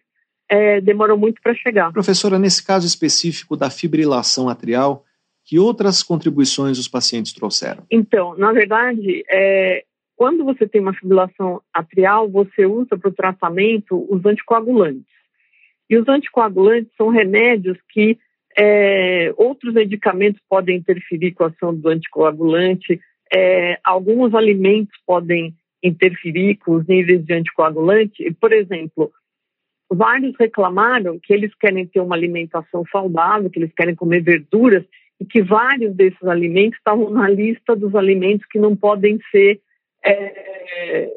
D: é, demorou muito para chegar.
A: Professora, nesse caso específico da fibrilação atrial, que outras contribuições os pacientes trouxeram?
D: Então, na verdade, é, quando você tem uma fibrilação atrial, você usa para o tratamento os anticoagulantes. E os anticoagulantes são remédios que é, outros medicamentos podem interferir com a ação do anticoagulante, é, alguns alimentos podem interferir com os níveis de anticoagulante. Por exemplo, vários reclamaram que eles querem ter uma alimentação saudável, que eles querem comer verduras e que vários desses alimentos estavam na lista dos alimentos que não podem ser é,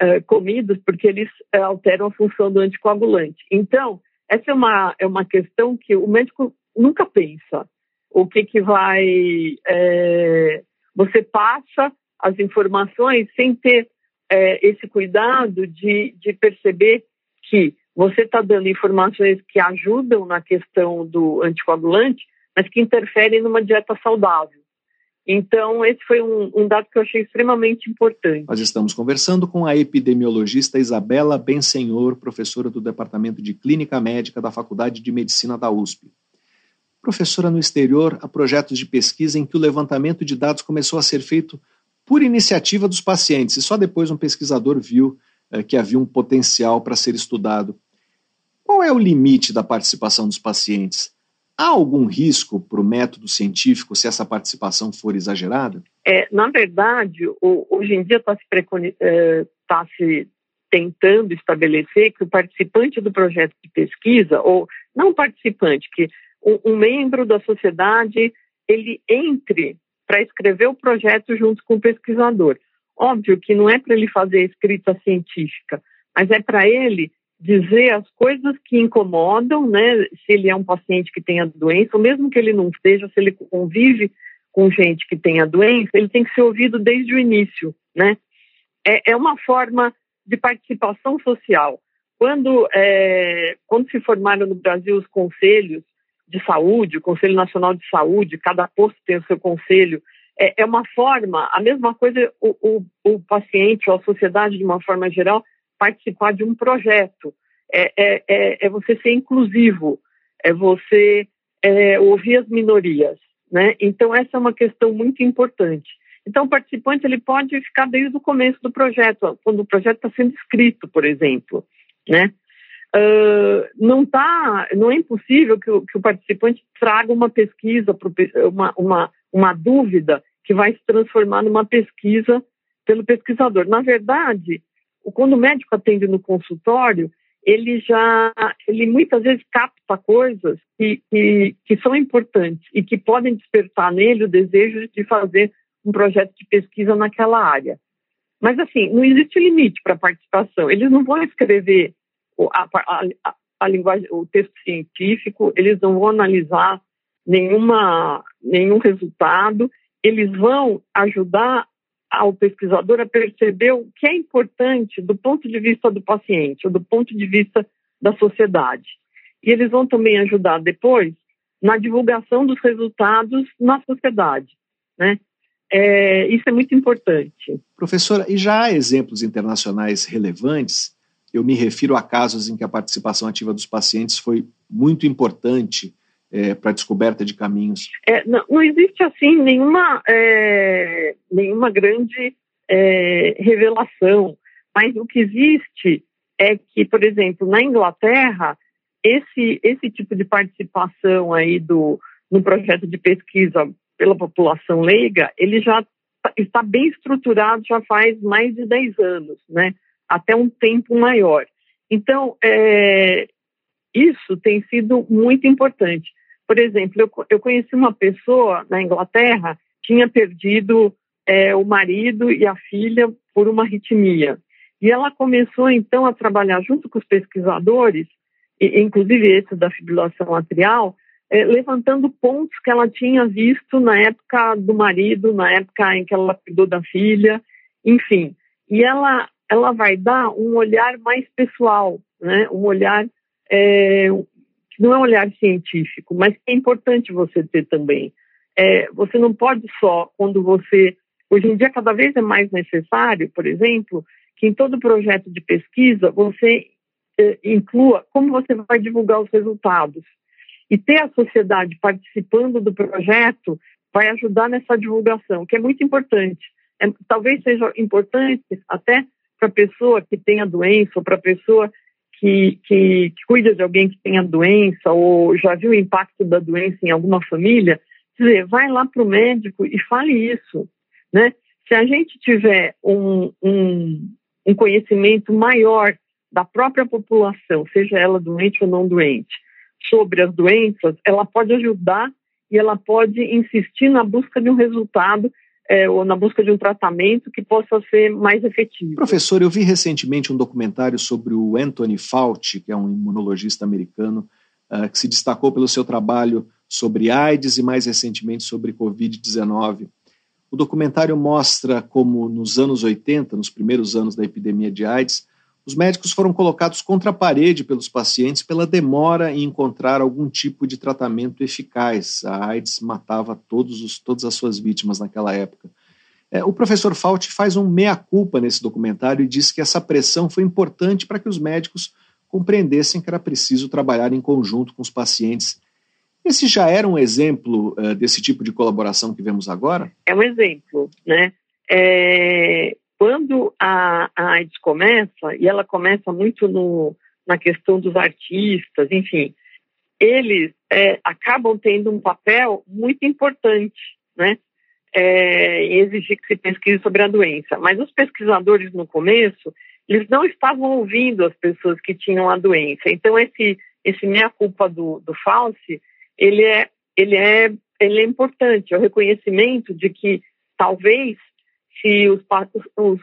D: é, comidos porque eles é, alteram a função do anticoagulante. Então, essa é uma, é uma questão que o médico nunca pensa. O que, que vai. É, você passa as informações sem ter é, esse cuidado de, de perceber que você está dando informações que ajudam na questão do anticoagulante, mas que interferem numa dieta saudável. Então, esse foi um, um, dado que eu achei extremamente importante.
A: Nós estamos conversando com a epidemiologista Isabela Bensenhor, professora do Departamento de Clínica Médica da Faculdade de Medicina da USP. Professora, no exterior, há projetos de pesquisa em que o levantamento de dados começou a ser feito por iniciativa dos pacientes, e só depois um pesquisador viu eh, que havia um potencial para ser estudado. Qual é o limite da participação dos pacientes? Há algum risco para o método científico se essa participação for exagerada?
D: É, na verdade, hoje em dia está se, é, tá se tentando estabelecer que o participante do projeto de pesquisa, ou não participante, que um, um membro da sociedade ele entre para escrever o projeto junto com o pesquisador. Óbvio que não é para ele fazer a escrita científica, mas é para ele dizer as coisas que incomodam, né? Se ele é um paciente que tem a doença, ou mesmo que ele não esteja, se ele convive com gente que tem a doença, ele tem que ser ouvido desde o início, né? É, é uma forma de participação social. Quando, é, quando se formaram no Brasil os conselhos de saúde, o Conselho Nacional de Saúde, cada posto tem o seu conselho, é, é uma forma, a mesma coisa o, o, o, paciente ou a sociedade, de uma forma geral, participar de um projeto. É, é, é, é você ser inclusivo, é você é, ouvir as minorias. Né? Então, essa é uma questão muito importante. Então, o participante ele pode ficar desde o começo do projeto, quando o projeto está sendo escrito, por exemplo. Né? Uh, não tá, não é impossível que o, que o participante traga uma pesquisa, uma, uma, uma dúvida que vai se transformar numa pesquisa pelo pesquisador. Na verdade, quando o médico atende no consultório, ele já, ele muitas vezes capta coisas que, que, que são importantes e que podem despertar nele o desejo de fazer um projeto de pesquisa naquela área. Mas, assim, não existe limite para a participação. Eles não vão escrever a, a, a, linguagem, o texto científico, eles não vão analisar nenhuma, nenhum resultado, eles vão ajudar ao pesquisador a perceber o que é importante do ponto de vista do paciente, ou do ponto de vista da sociedade. E eles vão também ajudar depois na divulgação dos resultados na sociedade, né? É, isso é muito importante.
A: Professora, e já há exemplos internacionais relevantes eu me refiro a casos em que a participação ativa dos pacientes foi muito importante é, para a descoberta de caminhos.
D: É, não, não, existe assim nenhuma, é, nenhuma grande é, revelação, mas o que existe é que, por exemplo, na Inglaterra, esse, esse tipo de participação aí do, no projeto de pesquisa pela população leiga, ele já está bem estruturado já faz mais de 10 anos, né? até um tempo maior. Então, é, isso tem sido muito importante. Por exemplo, eu, eu conheci uma pessoa na Inglaterra tinha perdido é, o marido e a filha por uma arritmia. E ela começou, então, a trabalhar junto com os pesquisadores, e, inclusive esse da fibrilação atrial, é, levantando pontos que ela tinha visto na época do marido, na época em que ela cuidou da filha, enfim. E ela ela vai dar um olhar mais pessoal, né? um olhar é, que não é um olhar científico, mas que é importante você ter também. É, você não pode só, quando você. Hoje em dia, cada vez é mais necessário, por exemplo, que em todo projeto de pesquisa você é, inclua como você vai divulgar os resultados. E ter a sociedade participando do projeto vai ajudar nessa divulgação, que é muito importante. É, talvez seja importante até para a pessoa que tem a doença, ou para a pessoa que, que, que, cuida de alguém que tem a doença, ou já viu o impacto da doença em alguma família, dizer, vai lá para o médico e fale isso, né? Se a gente tiver um, um, um conhecimento maior da própria população, seja ela doente ou não doente, sobre as doenças, ela pode ajudar e ela pode insistir na busca de um resultado é, ou na busca de um tratamento que possa ser mais efetivo.
A: Professor, eu vi recentemente um documentário sobre o Anthony Fauci, que é um imunologista americano, uh, que se destacou pelo seu trabalho sobre AIDS e mais recentemente sobre Covid-19. O documentário mostra como nos anos 80, nos primeiros anos da epidemia de AIDS, os médicos foram colocados contra a parede pelos pacientes pela demora em encontrar algum tipo de tratamento eficaz. A AIDS matava todos os, todas as suas vítimas naquela época. É, o professor Fauci faz um meia-culpa nesse documentário e diz que essa pressão foi importante para que os médicos compreendessem que era preciso trabalhar em conjunto com os pacientes. Esse já era um exemplo uh, desse tipo de colaboração que vemos agora?
D: É um exemplo, né? É, quando a, a AIDS começa, e ela começa muito no, na questão dos artistas, enfim, eles é, acabam tendo um papel muito importante, né? É, em exigir que se pesquise sobre a doença. Mas os pesquisadores, no começo, eles não estavam ouvindo as pessoas que tinham a doença. Então, esse, esse meia-culpa do, do ele é, ele é ele é importante, é o reconhecimento de que talvez se os, os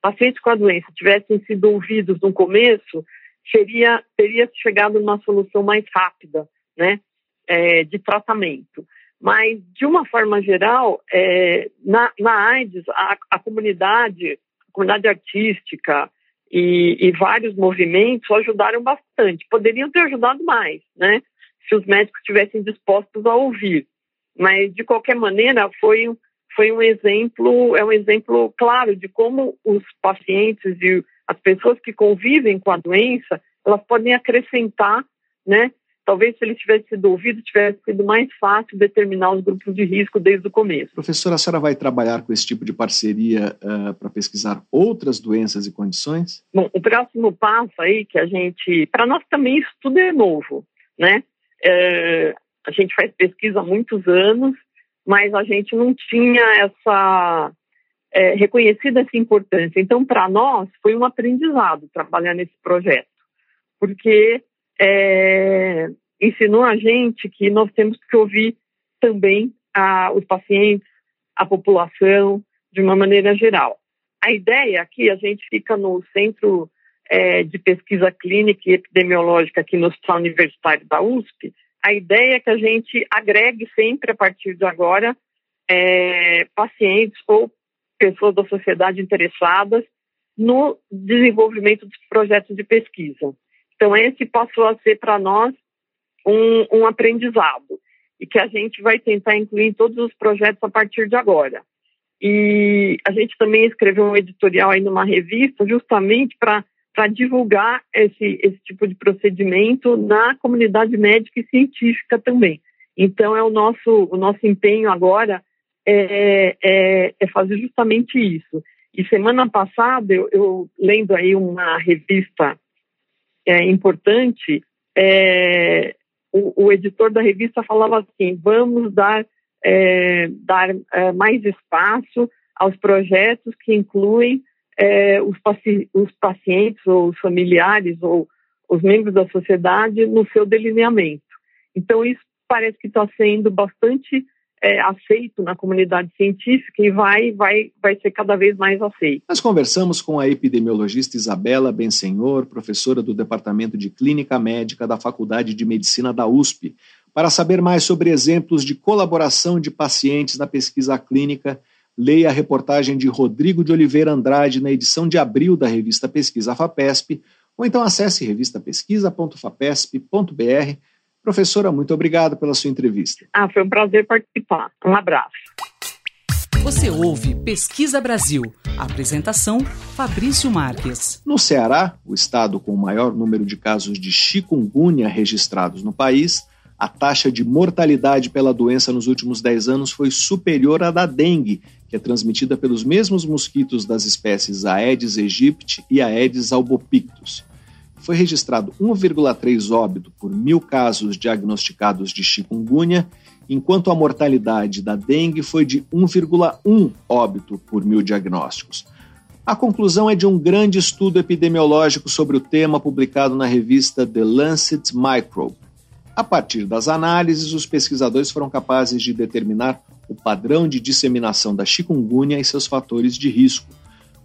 D: pacientes com a doença tivessem sido ouvidos no começo, seria teria chegado numa solução mais rápida, né, é, de tratamento. Mas de uma forma geral, é, na, na AIDS, a, a, comunidade, a comunidade artística e, e vários movimentos ajudaram bastante. Poderiam ter ajudado mais, né, se os médicos estivessem dispostos a ouvir. Mas de qualquer maneira, foi foi um exemplo, é um exemplo claro de como os pacientes e as pessoas que convivem com a doença, elas podem acrescentar, né? Talvez se ele tivesse sido ouvido, tivesse sido mais fácil determinar os grupos de risco desde o começo.
A: Professora, a senhora vai trabalhar com esse tipo de parceria uh, para pesquisar outras doenças e condições?
D: Bom, o próximo passo aí que a gente, para nós também isso tudo é novo, né? É, a gente faz pesquisa há muitos anos mas a gente não tinha essa é, reconhecida essa importância. Então, para nós, foi um aprendizado trabalhar nesse projeto, porque é, ensinou a gente que nós temos que ouvir também a, os pacientes, a população, de uma maneira geral. A ideia aqui, a gente fica no Centro é, de Pesquisa Clínica e Epidemiológica aqui no Hospital Universitário da USP, a ideia é que a gente agregue sempre, a partir de agora, é, pacientes ou pessoas da sociedade interessadas no desenvolvimento dos projetos de pesquisa. Então, esse passou a ser para nós um, um, aprendizado e que a gente vai tentar incluir em todos os projetos a partir de agora. E a gente também escreveu um editorial aí numa revista justamente para para divulgar esse, esse tipo de procedimento na comunidade médica e científica também. Então, é o nosso, o nosso empenho agora é, é, é fazer justamente isso. E semana passada, eu, eu lendo aí uma revista é, importante, é, o, o, editor da revista falava assim: vamos dar, é, dar é, mais espaço aos projetos que incluem é, os, paci os pacientes ou os familiares ou os membros da sociedade no seu delineamento. Então, isso parece que está sendo bastante é, aceito na comunidade científica e vai, vai, vai ser cada vez mais aceito.
A: Nós conversamos com a epidemiologista Isabela Bensenhor, professora do Departamento de Clínica Médica da Faculdade de Medicina da USP, para saber mais sobre exemplos de colaboração de pacientes na pesquisa clínica Leia a reportagem de Rodrigo de Oliveira Andrade na edição de abril da revista Pesquisa FAPESP, ou então acesse revistapesquisa.fapesp.br. Professora, muito obrigado pela sua entrevista.
D: Ah, foi um prazer participar. Um abraço.
B: Você ouve Pesquisa Brasil. Apresentação: Fabrício Marques.
A: No Ceará, o estado com o maior número de casos de chikungunya registrados no país, a taxa de mortalidade pela doença nos últimos 10 anos foi superior à da dengue, que é transmitida pelos mesmos mosquitos das espécies Aedes aegypti e Aedes albopictus. Foi registrado 1,3 óbito por mil casos diagnosticados de chikungunya, enquanto a mortalidade da dengue foi de 1,1 óbito por mil diagnósticos. A conclusão é de um grande estudo epidemiológico sobre o tema publicado na revista The Lancet Microbe. A partir das análises, os pesquisadores foram capazes de determinar o padrão de disseminação da chikungunya e seus fatores de risco.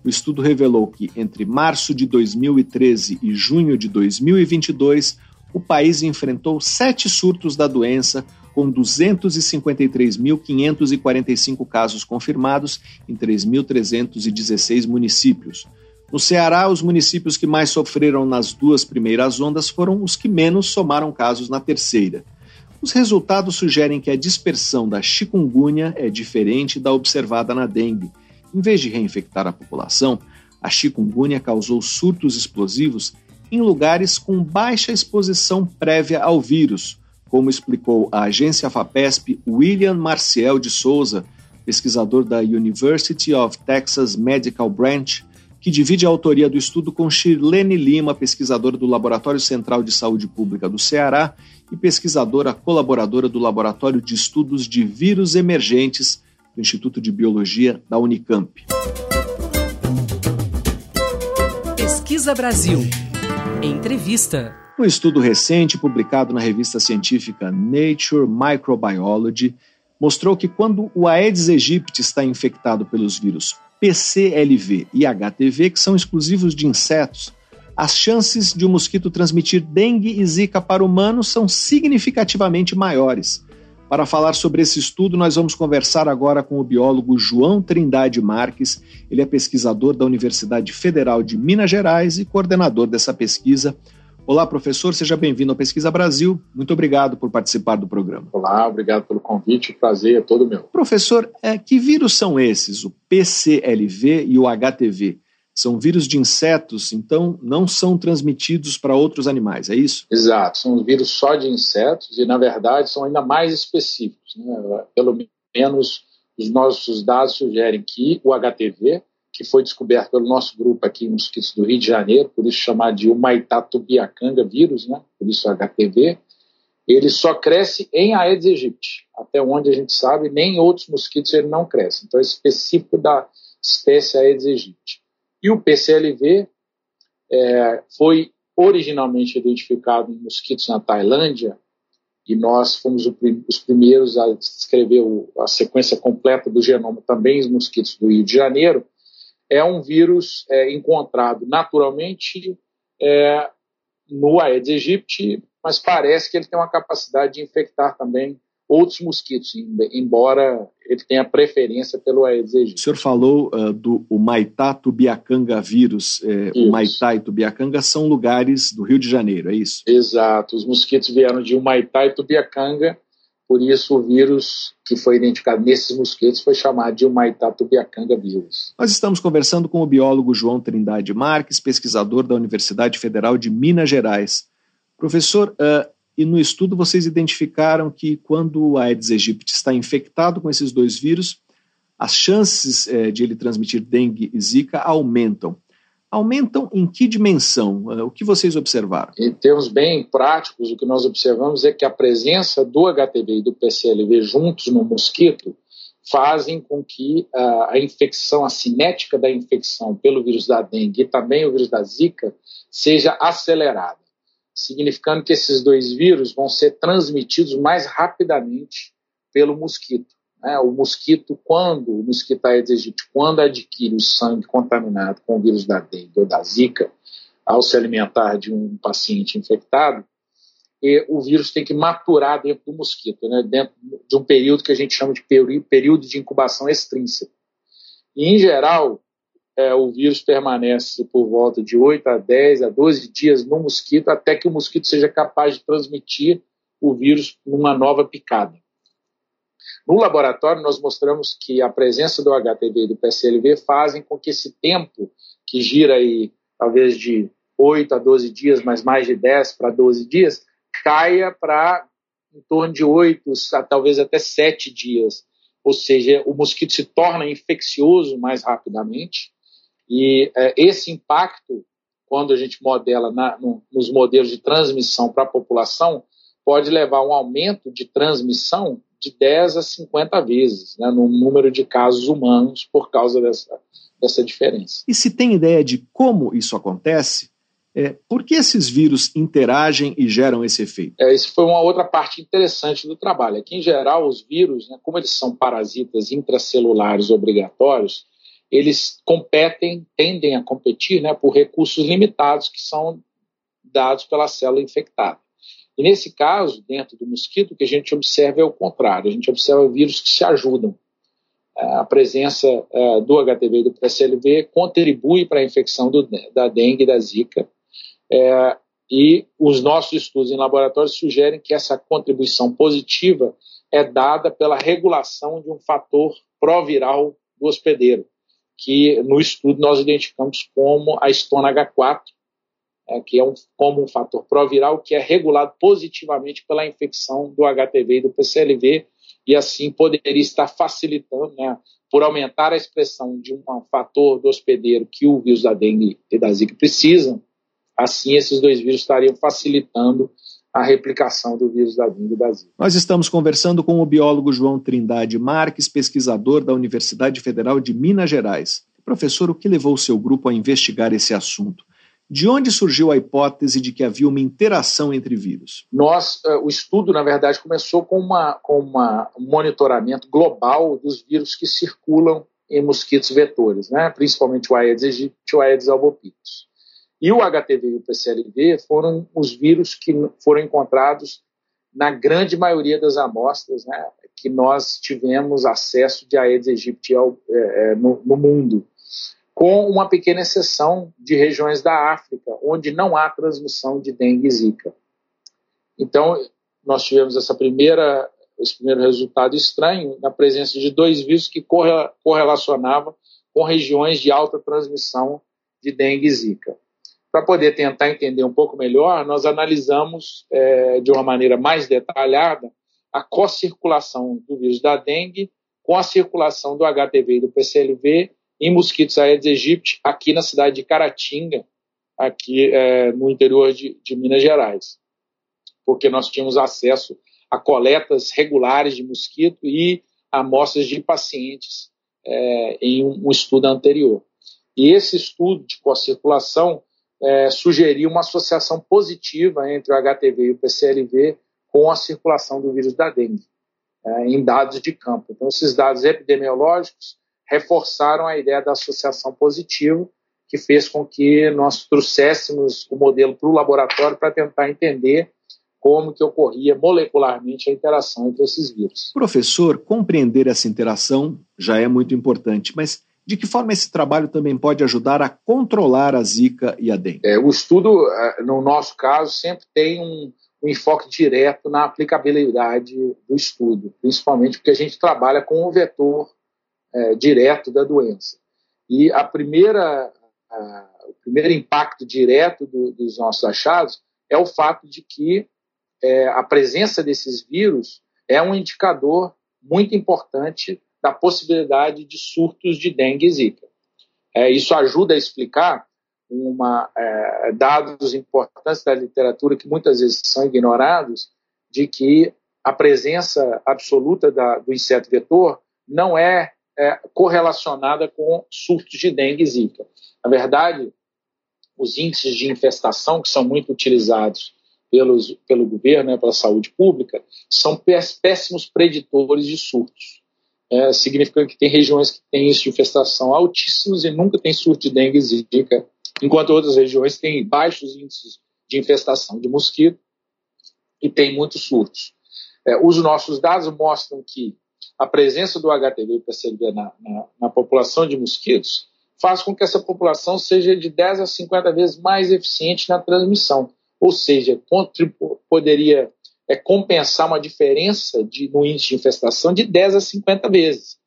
A: O estudo revelou que, entre março de 2013 e junho de 2022, o país enfrentou sete surtos da doença, com 253.545 casos confirmados em 3.316 municípios. No Ceará, os municípios que mais sofreram nas duas primeiras ondas foram os que menos somaram casos na terceira. Os resultados sugerem que a dispersão da chikungunya é diferente da observada na dengue. Em vez de reinfectar a população, a chikungunya causou surtos explosivos em lugares com baixa exposição prévia ao vírus, como explicou a agência FAPESP William Marciel de Souza, pesquisador da University of Texas Medical Branch que divide a autoria do estudo com Shirlene Lima, pesquisadora do Laboratório Central de Saúde Pública do Ceará e pesquisadora colaboradora do Laboratório de Estudos de Vírus Emergentes do Instituto de Biologia da Unicamp.
B: Pesquisa Brasil. Entrevista.
A: Um estudo recente publicado na revista científica Nature Microbiology mostrou que quando o Aedes aegypti está infectado pelos vírus PCLV e HTV, que são exclusivos de insetos, as chances de um mosquito transmitir dengue e zika para humanos são significativamente maiores. Para falar sobre esse estudo, nós vamos conversar agora com o biólogo João Trindade Marques. Ele é pesquisador da Universidade Federal de Minas Gerais e coordenador dessa pesquisa. Olá, professor, seja bem-vindo ao Pesquisa Brasil. Muito obrigado por participar do programa.
E: Olá, obrigado pelo convite. Prazer é todo meu.
A: Professor, é, que vírus são esses, o PCLV e o HTV? São vírus de insetos, então não são transmitidos para outros animais, é isso?
E: Exato, são vírus só de insetos e, na verdade, são ainda mais específicos. Né? Pelo menos os nossos dados sugerem que o HTV, que foi descoberto pelo nosso grupo aqui em mosquitos do Rio de Janeiro, por isso chamado de Humaitá tubiacanga vírus, né? por isso HTV, ele só cresce em Aedes aegypti. Até onde a gente sabe, nem em outros mosquitos ele não cresce. Então é específico da espécie Aedes aegypti. E o PCLV é, foi originalmente identificado em mosquitos na Tailândia, e nós fomos os primeiros a descrever a sequência completa do genoma também em mosquitos do Rio de Janeiro, é um vírus é, encontrado naturalmente é, no Aedes aegypti, mas parece que ele tem uma capacidade de infectar também outros mosquitos, embora ele tenha preferência pelo Aedes aegypti.
A: O senhor falou uh, do Maitá tubiacanga vírus. É, o Maitá e tubiacanga são lugares do Rio de Janeiro, é isso?
E: Exato. Os mosquitos vieram de Humaitá e tubiacanga, por isso o vírus que foi identificado nesses mosquitos foi chamado de Humaitá tubiacanga vírus.
A: Nós estamos conversando com o biólogo João Trindade Marques, pesquisador da Universidade Federal de Minas Gerais. Professor, uh, e no estudo vocês identificaram que quando o Aedes aegypti está infectado com esses dois vírus, as chances é, de ele transmitir dengue e zika aumentam. Aumentam em que dimensão? Eh, o que vocês observaram?
E: Em termos bem práticos, o que nós observamos é que a presença do HTV e do PCLV juntos no mosquito fazem com que a, a infecção, a cinética da infecção pelo vírus da dengue e também o vírus da zika seja acelerada significando que esses dois vírus vão ser transmitidos mais rapidamente pelo mosquito. Né? O mosquito, quando o mosquito Aedes aegypti, quando adquire o sangue contaminado com o vírus da dengue ou da zika, ao se alimentar de um paciente infectado, o vírus tem que maturar dentro do mosquito, né? dentro de um período que a gente chama de período de incubação extrínseca. E, em geral, é, o vírus permanece por volta de 8 a 10 a 12 dias no mosquito até que o mosquito seja capaz de transmitir o vírus numa nova picada. No laboratório, nós mostramos que a presença do HTV e do PCLV fazem com que esse tempo, que gira aí talvez de 8 a 12 dias, mas mais de 10 para 12 dias, caia para em torno de 8 a talvez até 7 dias. Ou seja, o mosquito se torna infeccioso mais rapidamente e é, esse impacto, quando a gente modela na, no, nos modelos de transmissão para a população, pode levar a um aumento de transmissão de 10 a 50 vezes né, no número de casos humanos por causa dessa, dessa diferença.
A: E se tem ideia de como isso acontece, é, por que esses vírus interagem e geram esse efeito?
E: É, isso foi uma outra parte interessante do trabalho. É que, em geral, os vírus, né, como eles são parasitas intracelulares obrigatórios, eles competem, tendem a competir né, por recursos limitados que são dados pela célula infectada. E nesse caso, dentro do mosquito, o que a gente observa é o contrário. A gente observa vírus que se ajudam. É, a presença é, do HTV e do PSLV contribui para a infecção do, da dengue e da zika. É, e os nossos estudos em laboratório sugerem que essa contribuição positiva é dada pela regulação de um fator proviral do hospedeiro, que no estudo nós identificamos como a estona H4, é, que é um, como um fator proviral que é regulado positivamente pela infecção do HTV e do PCLV, e assim poderia estar facilitando, né, por aumentar a expressão de um fator do hospedeiro que o vírus da dengue e da zika precisam, assim esses dois vírus estariam facilitando a replicação do vírus da dengue e da zika.
A: Nós estamos conversando com o biólogo João Trindade Marques, pesquisador da Universidade Federal de Minas Gerais. Professor, o que levou o seu grupo a investigar esse assunto? De onde surgiu a hipótese de que havia uma interação entre vírus?
E: Nós, uh, o estudo, na verdade, começou com, uma, com uma, um monitoramento global dos vírus que circulam em mosquitos vetores, né? principalmente o Aedes aegypti e o Aedes albopictus. E o HTV e o PCLV foram os vírus que foram encontrados na grande maioria das amostras né, que nós tivemos acesso de Aedes aegypti ao, é, no, no mundo com uma pequena exceção de regiões da África, onde não há transmissão de dengue e zika. Então, nós tivemos essa primeira, esse primeiro resultado estranho na presença de dois vírus que correlacionavam com regiões de alta transmissão de dengue e zika. Para poder tentar entender um pouco melhor, nós analisamos é, de uma maneira mais detalhada a co-circulação do vírus da dengue com a circulação do HTV e do PCLV em mosquitos Aedes aegypti aqui na cidade de Caratinga, aqui é, no interior de, de, Minas Gerais, porque nós tínhamos acesso a coletas regulares de mosquito e amostras de pacientes é, em um, um, estudo anterior. E esse estudo de co-circulação é, sugeriu uma associação positiva entre o HTV e o PCLV com a circulação do vírus da dengue, é, em dados de campo. Então, esses dados epidemiológicos reforçaram a ideia da associação positiva, que fez com que nós trouxéssemos o modelo para o laboratório para tentar entender como que ocorria molecularmente a interação entre esses vírus.
A: Professor, compreender essa interação já é muito importante, mas de que forma esse trabalho também pode ajudar a controlar a zika e a dengue?
E: É, o estudo, é, no nosso caso, sempre tem um, um enfoque direto na aplicabilidade do estudo, principalmente porque a gente trabalha com o vetor é, direto da doença. E a primeira, a, o primeiro impacto direto do, dos nossos achados é o fato de que é, a presença desses vírus é um indicador muito importante da possibilidade de surtos de dengue e zika. É, isso ajuda a explicar uma, é, dados importantes da literatura que muitas vezes são ignorados, de que a presença absoluta da, do inseto vetor não é é, correlacionada com surtos de dengue e zika. Na verdade, os índices de infestação, que são muito utilizados pelos, pelo governo, né, pela saúde pública, são péssimos preditores de surtos. É, significando que tem regiões que têm índices de infestação altíssimos e nunca tem surto de dengue e zika, enquanto outras regiões têm baixos índices de infestação de mosquito e tem muitos surtos. É, os nossos dados mostram que a presença do HTV PCV na, na, na, população de mosquitos faz com que essa população seja de 10 a 50 vezes mais eficiente na transmissão. Ou seja, poderia é, compensar uma diferença de, no índice de infestação de 10 a 50 vezes.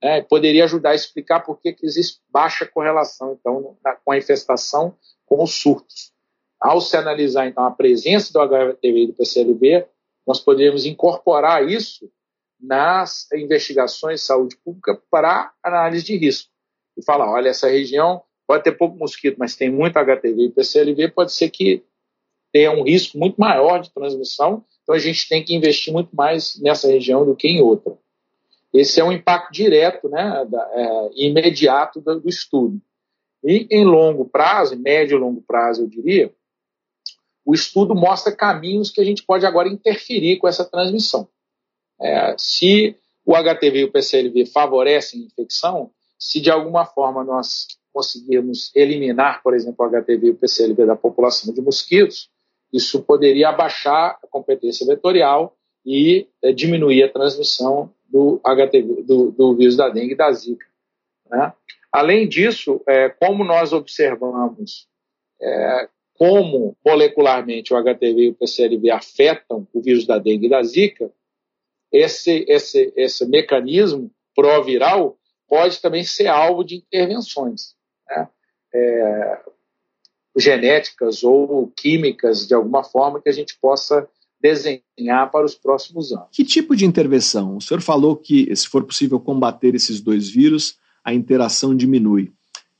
E: É, poderia ajudar a explicar por que existe baixa correlação então, na, com a infestação com os surtos. Ao se analisar então a presença do HTV e do PCLB, nós poderíamos incorporar isso nas investigações de saúde pública para análise de risco. E falar, olha, essa região pode ter pouco mosquito, mas tem muito HTV e PCLV, pode ser que tenha um risco muito maior de transmissão, então a gente tem que investir muito mais nessa região do que em outra. Esse é um impacto direto, né, é, imediato do, do estudo. E em longo prazo, médio e longo prazo, eu diria, o estudo mostra caminhos que a gente pode agora interferir com essa transmissão. É, se o HTV e o PCLV favorecem a infecção, se de alguma forma nós conseguirmos eliminar, por exemplo, o HTV e o PCLV da população de mosquitos, isso poderia abaixar a competência vetorial e é, diminuir a transmissão do HTV, do, do, vírus da dengue e da zika. Né? Além disso, é, como nós observamos é, como molecularmente o HTV e o PCLV afetam o vírus da dengue e da zika, esse, esse, esse mecanismo pró-viral pode também ser alvo de intervenções né? é, genéticas ou químicas, de alguma forma, que a gente possa desenhar para os próximos anos.
A: Que tipo de intervenção? O senhor falou que, se for possível combater esses dois vírus, a interação diminui.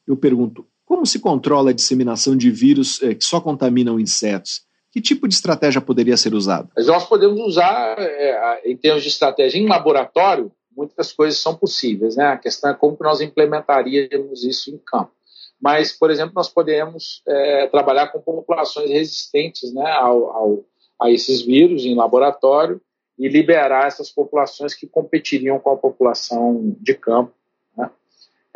A: Eu pergunto, como se controla a disseminação de vírus eh, que só contaminam insetos? Que tipo de estratégia poderia ser usada?
E: Nós podemos usar, é, em termos de estratégia em laboratório, muitas coisas são possíveis. Né? A questão é como nós implementaríamos isso em campo. mas, por exemplo, nós podemos é, trabalhar com populações resistentes né, ao, ao, a esses vírus em laboratório e liberar essas populações que competiriam com a população de campo. Né?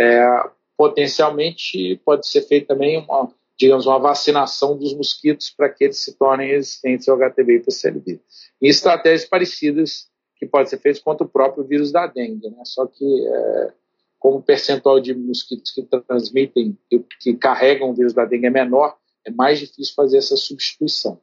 E: É, potencialmente pode ser feita também uma, digamos, uma vacinação dos mosquitos para que eles se tornem resistentes ao HTV e PCLB. E estratégias parecidas que podem ser feitas contra o próprio vírus da dengue, né? Só que é, como o percentual de mosquitos que transmitem, que, que, carregam o vírus da dengue é menor, é mais difícil fazer essa substituição.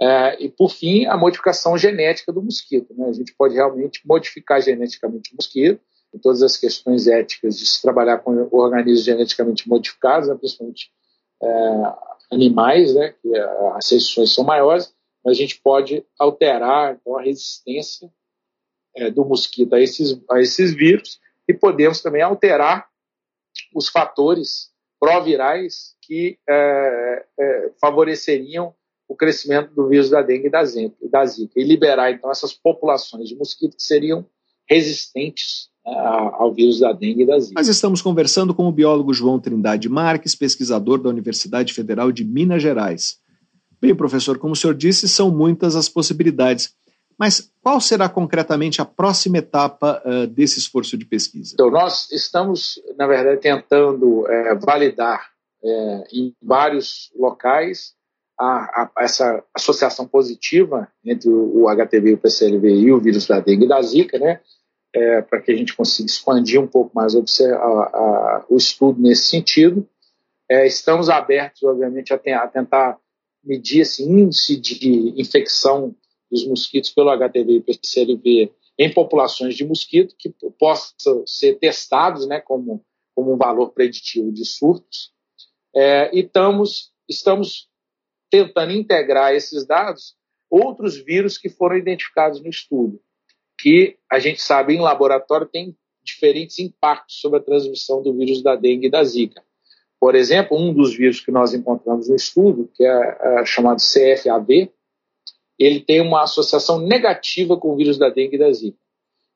E: É, e por fim, a modificação genética do mosquito. Né? A gente pode realmente modificar geneticamente o mosquito, em todas as questões éticas de se trabalhar com organismos geneticamente modificados, né? principalmente animais, né, que as restrições são maiores, mas a gente pode alterar então, a resistência é, do mosquito a esses, a esses vírus e podemos também alterar os fatores provirais que é, é, favoreceriam o crescimento do vírus da dengue e da zika, e liberar então essas populações de mosquitos que seriam resistentes ao vírus da dengue e da zika.
A: Nós estamos conversando com o biólogo João Trindade Marques, pesquisador da Universidade Federal de Minas Gerais. Bem, professor, como o senhor disse, são muitas as possibilidades. Mas qual será concretamente a próxima etapa uh, desse esforço de pesquisa?
E: Então, nós estamos, na verdade, tentando é, validar é, em vários locais a, a, essa associação positiva entre o, o HTV, o PCLV e o vírus da dengue e da zika, né? É, para que a gente consiga expandir um pouco mais a, a, o estudo nesse sentido. É, estamos abertos, obviamente, a, a, tentar medir esse índice de infecção dos mosquitos pelo HTV e PCLV em populações de mosquito que possam ser testados né, como, como um valor preditivo de surtos. É, e estamos, estamos tentando integrar esses dados outros vírus que foram identificados no estudo que a gente sabe em laboratório tem diferentes impactos sobre a transmissão do vírus da dengue e da zika. Por exemplo, um dos vírus que nós encontramos no estudo, que é, é chamado CFAV, ele tem uma associação negativa com o vírus da dengue e da zika.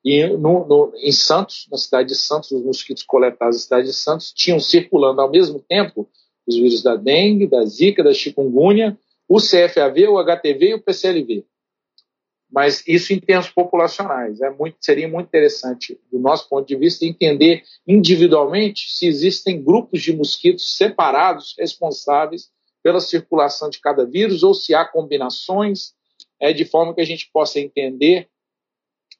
E: E no, no, em Santos, na cidade de Santos, os mosquitos coletados na cidade de Santos tinham circulando ao mesmo tempo os vírus da dengue, da zika, da chikungunya, o CFAV, o HTV e o PCLV mas isso em termos populacionais. É muito, seria muito interessante, do nosso ponto de vista, entender individualmente se existem grupos de mosquitos separados responsáveis pela circulação de cada vírus ou se há combinações, é, de forma que a gente possa entender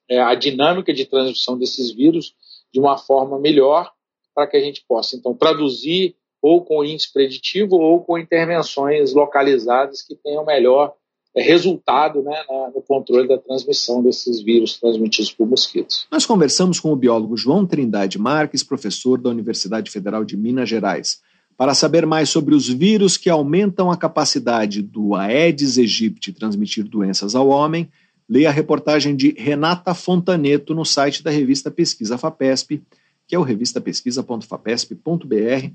E: é, a dinâmica de transmissão desses vírus de uma forma melhor, para que a gente possa, então, traduzir ou com índice preditivo ou com intervenções localizadas que tenham melhor resultado né, no controle da transmissão desses vírus transmitidos por mosquitos.
A: Nós conversamos com o biólogo João Trindade Marques, professor da Universidade Federal de Minas Gerais, para saber mais sobre os vírus que aumentam a capacidade do Aedes aegypti transmitir doenças ao homem. Leia a reportagem de Renata Fontaneto no site da revista Pesquisa FAPESP, que é o revistapesquisa.fapesp.br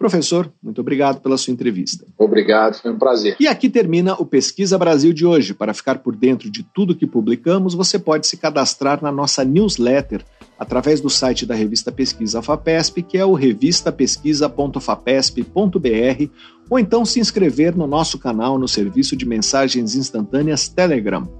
A: Professor, muito obrigado pela sua entrevista.
E: Obrigado, foi um prazer.
A: E aqui termina o Pesquisa Brasil de hoje. Para ficar por dentro de tudo que publicamos, você pode se cadastrar na nossa newsletter através do site da revista Pesquisa FAPESP, que é o revistapesquisa.fapesp.br, ou então se inscrever no nosso canal no serviço de mensagens instantâneas Telegram.